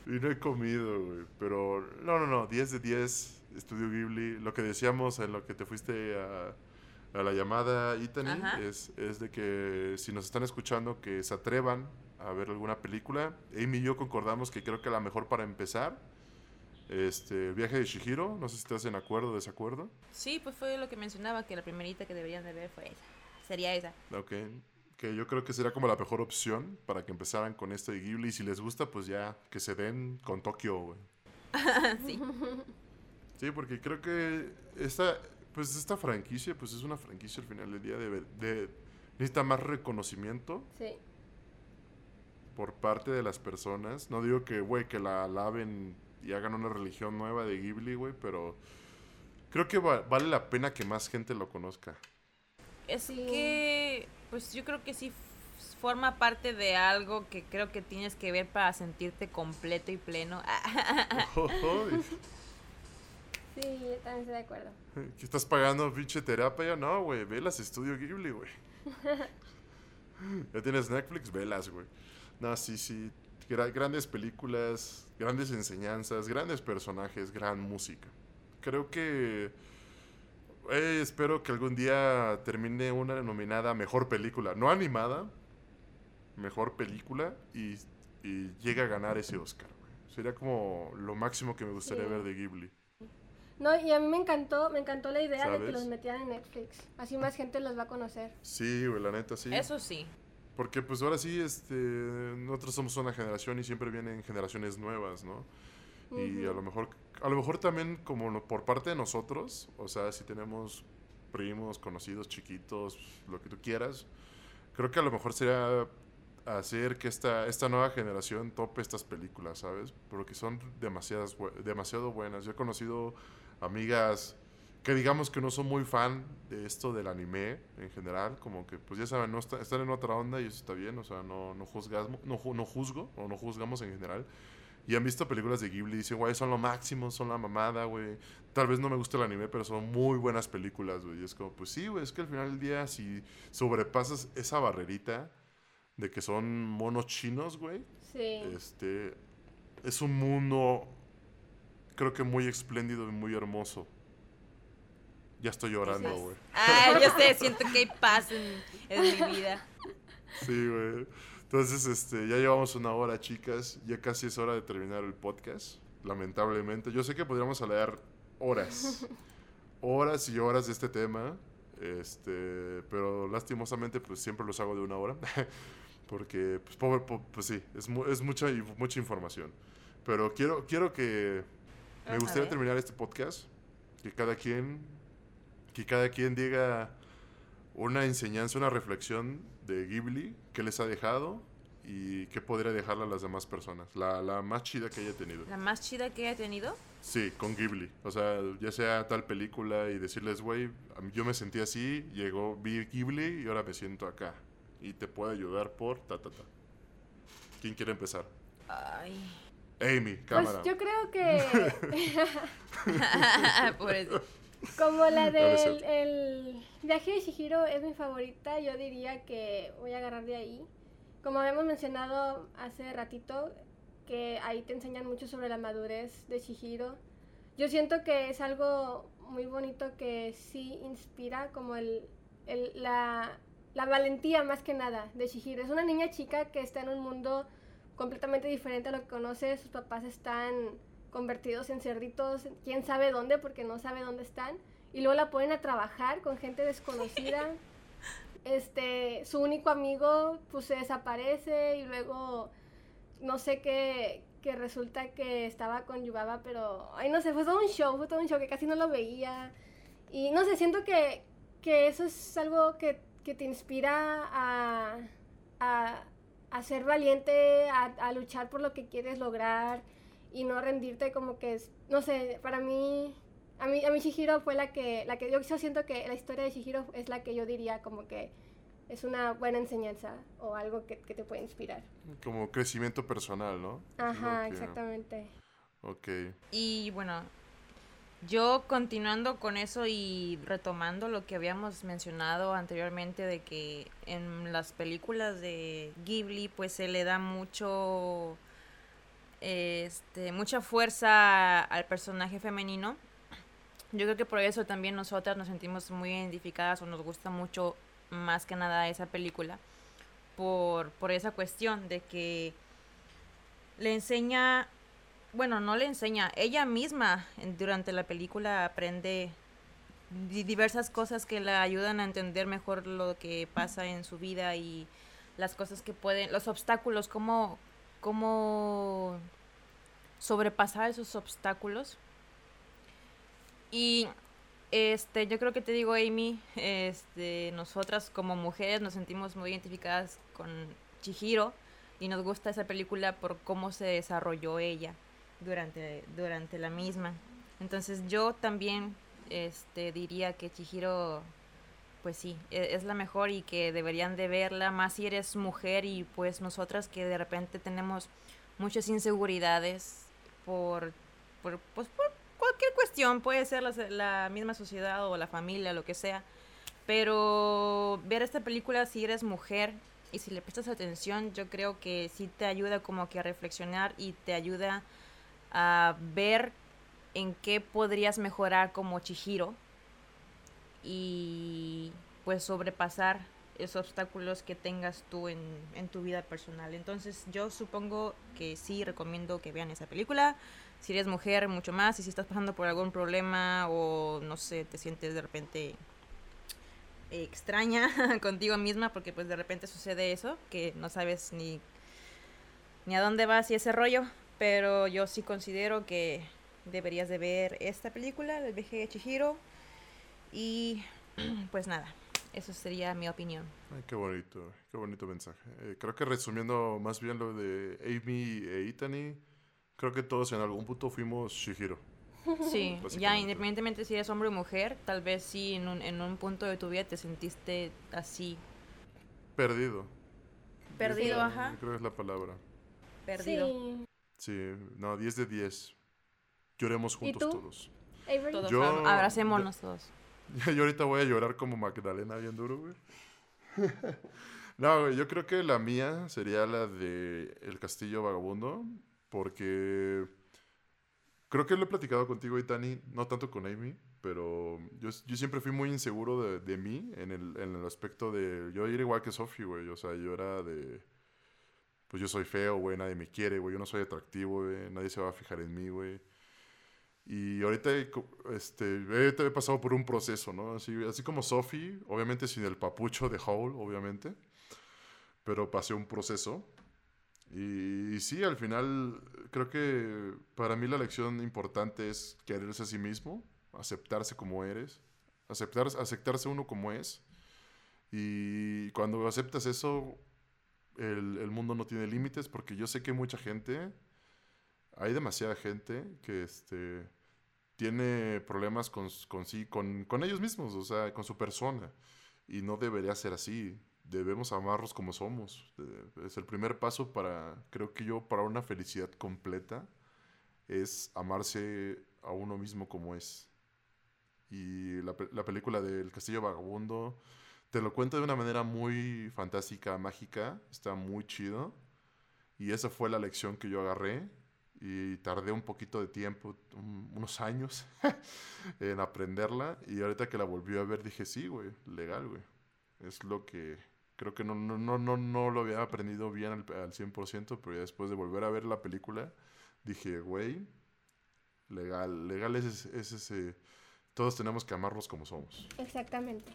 A: Y no he comido, güey. Pero, no, no, no. 10 de 10. Estudio Ghibli. Lo que decíamos en lo que te fuiste a, a la llamada, Itani, es, es de que si nos están escuchando, que se atrevan a ver alguna película. Amy y yo concordamos que creo que la mejor para empezar, este, el viaje de Shihiro. No sé si estás en acuerdo o desacuerdo.
C: Sí, pues fue lo que mencionaba, que la primerita que deberían de ver fue esa. Sería esa.
A: Ok. Que yo creo que sería como la mejor opción para que empezaran con este de Ghibli. Y si les gusta, pues ya que se den con Tokio, güey. [laughs]
C: sí.
A: Sí, porque creo que esta, pues esta franquicia, pues es una franquicia al final del día de, de necesita más reconocimiento
B: Sí.
A: por parte de las personas. No digo que, güey, que la alaben y hagan una religión nueva de Ghibli, güey, pero creo que va- vale la pena que más gente lo conozca.
C: Es
B: Sí.
C: que, pues yo creo que sí forma parte de algo que creo que tienes que ver para sentirte completo y pleno. [laughs]
B: Sí, yo también estoy de acuerdo.
A: ¿Qué estás pagando pinche terapia? No, güey, velas Estudio Ghibli, güey. [laughs] ya tienes Netflix, velas, güey. No, sí, sí. Gra- grandes películas, grandes enseñanzas, grandes personajes, gran música. Creo que... eh, espero que algún día termine una denominada mejor película. No animada, mejor película y, y llegue a ganar ese Oscar. Sería como lo máximo que me gustaría
B: Sí.
A: ver de Ghibli.
B: No, y a mí me encantó, me encantó la idea de que los metieran en Netflix. Así más gente los va a conocer.
A: Sí, güey, la neta, sí.
C: Eso sí.
A: Porque pues ahora sí, este, nosotros somos una generación y siempre vienen generaciones nuevas, ¿no? Y a lo mejor, a lo mejor también como por parte de nosotros, o sea, si tenemos primos, conocidos, chiquitos, lo que tú quieras, creo que a lo mejor sería hacer que esta, esta nueva generación tope estas películas, ¿sabes? Porque son demasiadas, demasiado buenas. Yo he conocido amigas que digamos que no son muy fan de esto del anime en general, como que pues ya saben, no está- están en otra onda y eso está bien, o sea, no, no, juzgamos, no, no juzgo o no juzgamos en general. Y han visto películas de Ghibli y dicen, güey, son lo máximo, son la mamada, güey. Tal vez no me gusta el anime, pero son muy buenas películas, güey. Y es como, pues sí, güey, es que al final del día, si sobrepasas esa barrerita de que son monos chinos, güey,
B: Sí.
A: este, es un mundo, creo que muy espléndido y muy hermoso. Ya estoy llorando, güey.
C: Ay, yo sé, [laughs] siento que hay paz en, en mi vida.
A: Sí, güey. Entonces, este, ya llevamos una hora, chicas. Ya casi es hora de terminar el podcast. Lamentablemente. Yo sé que podríamos hablar horas. [laughs] Horas y horas de este tema. Este, pero lastimosamente, pues siempre los hago de una hora. [laughs] Porque, pues, pobre, po- pues sí, es, mu- es mucha, mucha información. Pero quiero, quiero que. Me gustaría terminar este podcast. Que cada quien. Que cada quien diga una enseñanza, una reflexión de Ghibli que les ha dejado y que podría dejarle a las demás personas. La, la más chida que haya tenido.
C: La más chida que he tenido.
A: Sí, con Ghibli. O sea, ya sea tal película y decirles, güey, yo me sentí así, llegó, vi Ghibli y ahora me siento acá. Y te puedo ayudar por ta, ta, ta. ¿Quién quiere empezar?
C: Ay.
A: Amy,
B: Pues
A: cámara.
B: yo creo que [laughs]
C: Por eso.
B: Como la del el viaje de Shihiro es mi favorita, yo diría que voy a agarrar de ahí. Como habíamos mencionado hace ratito, que ahí te enseñan mucho sobre la madurez de Shihiro. Yo siento que es algo muy bonito que sí inspira como el, el- la, la valentía más que nada de Shihiro. Es una niña chica que está en un mundo completamente diferente a lo que conoce. Sus papás están convertidos en cerditos, quién sabe dónde porque no sabe dónde están. Y luego la ponen a trabajar con gente desconocida. [laughs] Este, su único amigo pues se desaparece y luego no sé qué, que resulta que estaba con Yubaba, pero, ay, no sé, fue todo un show, fue todo un show que casi no lo veía. Y no sé, siento que, que eso es algo que, que te inspira a, a, a ser valiente, a, a luchar por lo que quieres lograr y no rendirte como que, es- no sé, para mí, a mí, a mí Shihiro fue la que, la que yo, yo siento que la historia de Shihiro es la que yo diría como que es una buena enseñanza o algo que, que te puede inspirar.
A: Como crecimiento personal, ¿no?
B: Ajá,
A: que-
B: exactamente.
A: Ok.
C: Y bueno, yo continuando con eso y retomando lo que habíamos mencionado anteriormente de que en las películas de Ghibli pues se le da mucho este mucha fuerza al personaje femenino. Yo creo que por eso también nosotras nos sentimos muy identificadas o nos gusta mucho más que nada esa película por, por esa cuestión de que le enseña bueno, no le enseña, ella misma durante la película aprende di- diversas cosas que la ayudan a entender mejor lo que pasa en su vida y las cosas que pueden, los obstáculos, cómo, cómo sobrepasar esos obstáculos. Y este, yo creo que te digo, Amy, este, nosotras como mujeres nos sentimos muy identificadas con Chihiro y nos gusta esa película por cómo se desarrolló ella durante, durante la misma. Entonces yo también este, diría que Chihiro, pues sí, e- es la mejor y que deberían de verla, más si eres mujer y pues nosotras que de repente tenemos muchas inseguridades por, por, pues, por cualquier cuestión, puede ser la, la misma sociedad o la familia, lo que sea. Pero ver esta película si eres mujer y si le prestas atención, yo creo que sí te ayuda como que a reflexionar y te ayuda a ver en qué podrías mejorar como Chihiro y pues sobrepasar esos obstáculos que tengas tú en, en tu vida personal. Entonces yo supongo que sí recomiendo que vean esa película. Si eres mujer, mucho más. Y si estás pasando por algún problema o no sé, te sientes de repente extraña [laughs] contigo misma porque pues de repente sucede eso, que no sabes ni, ni a dónde vas y ese rollo. Pero yo sí considero que deberías de ver esta película, El viaje de Chihiro. Y [clears throat] pues nada, eso sería mi opinión.
A: Ay, qué bonito, qué bonito mensaje. Eh, creo que resumiendo más bien lo de Amy e Itani, creo que todos en algún punto fuimos Shihiro. [laughs]
C: Sí, ya independientemente si eres hombre o mujer, tal vez sí en un, en un punto de tu vida te sentiste así,
A: Perdido.
C: perdido, ajá,
A: Creo que es la palabra.
C: perdido.
B: Sí.
A: Sí, no, 10 de 10. Lloremos juntos
B: tú?
A: todos.
B: Avery.
C: Todos
A: Yo-
C: ab- abracémonos todos. [laughs]
A: Yo ahorita voy a llorar como Magdalena bien duro, güey. [laughs] no, güey, yo creo que la mía sería la de El Castillo Vagabundo, porque creo que lo he platicado contigo, Itani, no tanto con Amy, pero yo, yo siempre fui muy inseguro de, de mí en el, en el aspecto de... Yo era igual que Sophie, güey, o sea, yo era de... Pues yo soy feo, güey, nadie me quiere, güey, yo no soy atractivo, güey, nadie se va a fijar en mí, güey. Y ahorita este, he pasado por un proceso, ¿no? Así, así como Sophie, obviamente sin el papucho de Howl, obviamente. Pero pasé un proceso. Y, y sí, al final creo que para mí la lección importante es quererse a sí mismo, aceptarse como eres, aceptar, aceptarse uno como es. Y cuando aceptas eso, el, el mundo no tiene límites porque yo sé que mucha gente, hay demasiada gente que este, tiene problemas con, sí, con, con ellos mismos, o sea, con su persona. Y no debería ser así. Debemos amarnos como somos. De- Es el primer paso para, creo que yo, para una felicidad completa, es amarse a uno mismo como es. Y la, la película del Castillo Vagabundo te lo cuenta de una manera muy fantástica, mágica, está muy chido. Y esa fue la lección que yo agarré y tardé un poquito de tiempo, un- unos años, [laughs] en aprenderla. Y ahorita que la volví a ver dije, sí, güey, legal, güey. Es lo que creo que no, no, no, no, no lo había aprendido bien al, al 100%, pero ya después de volver a ver la película, dije, güey, legal, legal es, ese- es ese... Todos tenemos que amarlos como somos.
B: Exactamente.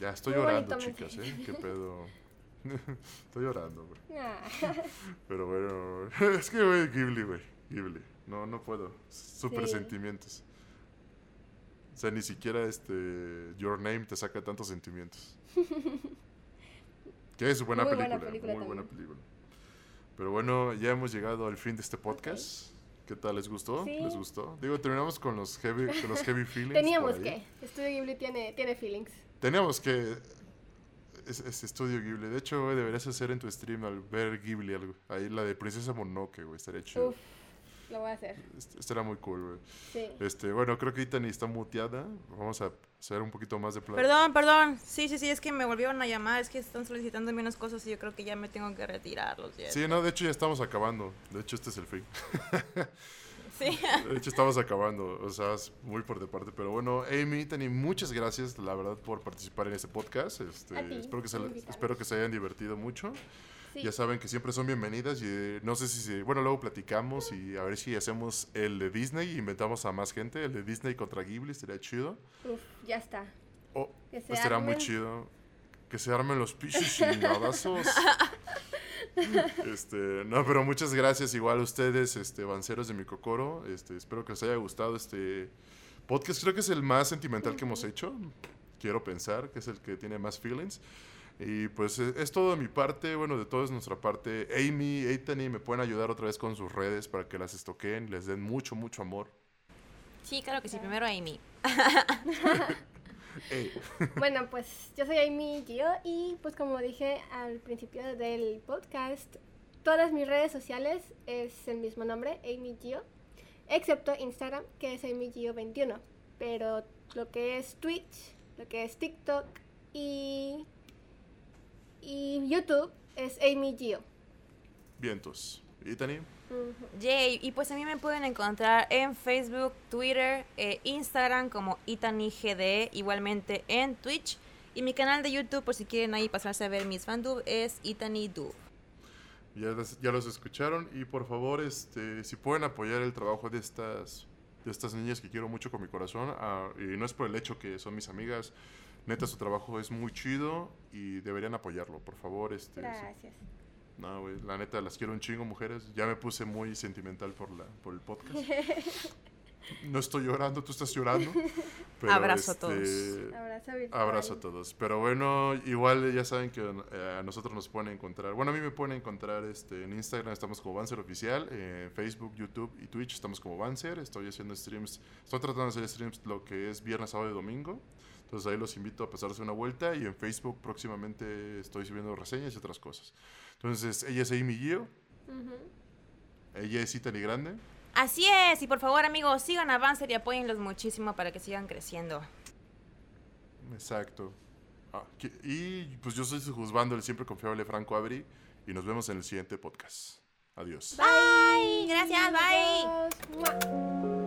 A: Ya estoy
B: Muy
A: llorando, chicas. ¿eh? ¿Qué pedo? [laughs] [laughs] estoy llorando, güey. [laughs] Pero bueno, [laughs] es que, güey, Ghibli, güey. Ghibli. No, no puedo. Super
B: Sí.
A: sentimientos. O sea, ni siquiera este Your Name te saca tantos sentimientos. que es buena
B: Muy
A: película.
B: buena película
A: muy buena
B: también.
A: película. Pero bueno, ya hemos llegado al fin de este podcast. ¿Qué tal? ¿Les gustó?
B: Sí.
A: ¿Les gustó? Digo, terminamos con los heavy, con los heavy feelings.
B: Teníamos que. Estudio Ghibli tiene, tiene feelings.
A: Teníamos que. Es, es estudio Ghibli. De hecho, güey, deberías hacer en tu stream al ver Ghibli algo. Ahí la de Princesa Mononoke, güey. Estaría chido.
B: Uf, lo voy a hacer.
A: Est- Estaría muy cool, güey.
B: Sí.
A: Este, bueno, creo que Itani está muteada. Vamos a hacer un poquito más de plan.
C: Perdón, perdón. Sí, sí, sí, es que me volvieron a llamar. Es que están solicitándome unas cosas y yo creo que ya me tengo que retirar. Lo siento.
A: Sí, no, de hecho ya estamos acabando. De hecho, este es el fin. [laughs]
C: Sí. [laughs]
A: De hecho, estamos acabando. O sea, es muy por de parte. Pero bueno, Amy, Itani, muchas gracias, la verdad, por participar en este podcast. Este,
B: A ti,
A: espero, que se, espero que se hayan divertido mucho.
B: Sí.
A: Ya saben que siempre son bienvenidas y eh, no sé si se, bueno, luego platicamos y a ver si hacemos el de Disney y inventamos a más gente, el de Disney contra Ghibli, sería chido.
B: Uf, ya está.
A: Oh,
B: Que se
A: será muy chido. Que se armen los pisos chingadazos. [laughs] [laughs] este, no, pero muchas gracias igual a ustedes, este, banceros de mi cocoro. Este, espero que les haya gustado este podcast. Creo que es el más sentimental que hemos hecho. Quiero pensar que es el que tiene más feelings. Y pues eh, es todo de mi parte, bueno, de toda nuestra parte. Amy, Eitani, me pueden ayudar otra vez con sus redes para que las estoqueen, les den mucho, mucho amor.
C: Sí, claro que sí. Primero Amy. [laughs] [laughs]
B: Bueno, pues yo soy Amy Gio y pues como dije al principio del podcast, todas mis redes sociales es el mismo nombre, Amy Gio, excepto Instagram, que es Amy Gio 21. Pero lo que es Twitch, lo que es TikTok y, y YouTube es Amy Gio.
A: Vientos.
C: Yay, y pues a mí me pueden encontrar en Facebook, Twitter, e Instagram como ItaniGDE, igualmente en Twitch. Y mi canal de YouTube, por si quieren ahí pasarse a ver mis fandub, es ItaniDub.
A: Ya, las- ya los escucharon y por favor, este, si pueden apoyar el trabajo de estas, de estas niñas que quiero mucho con mi corazón, ah, y no es por el hecho que son mis amigas, neta su trabajo es muy chido y deberían apoyarlo, por favor, este,
B: Gracias.
A: No, güey, la neta las quiero un chingo mujeres, ya me puse muy sentimental por la, por el podcast. [laughs] No estoy llorando, tú estás llorando. [laughs] pero,
C: Abrazo a
A: este,
C: todos.
B: Abrazo
A: a todos. Pero bueno, igual ya saben que eh, a nosotros nos pueden encontrar. Bueno, a mí me pueden encontrar este, en Instagram, estamos como Banzer Oficial. En Facebook, YouTube y Twitch estamos como Banzer. Estoy haciendo streams, estoy tratando de hacer streams lo que es viernes, sábado y domingo. Entonces ahí los invito a pasarse una vuelta. Y en Facebook próximamente estoy subiendo reseñas y otras cosas. Entonces, ella es Amy Gio.
B: Ujú.
A: Ella es Itani Grande.
C: Así es, y por favor amigos, sigan Avancer y apóyenlos muchísimo para que sigan creciendo.
A: Exacto. Ah, que- y pues yo soy su juzgando, el siempre confiable Franco Abri. Y nos vemos en el siguiente podcast. Adiós.
C: Bye, gracias, bye.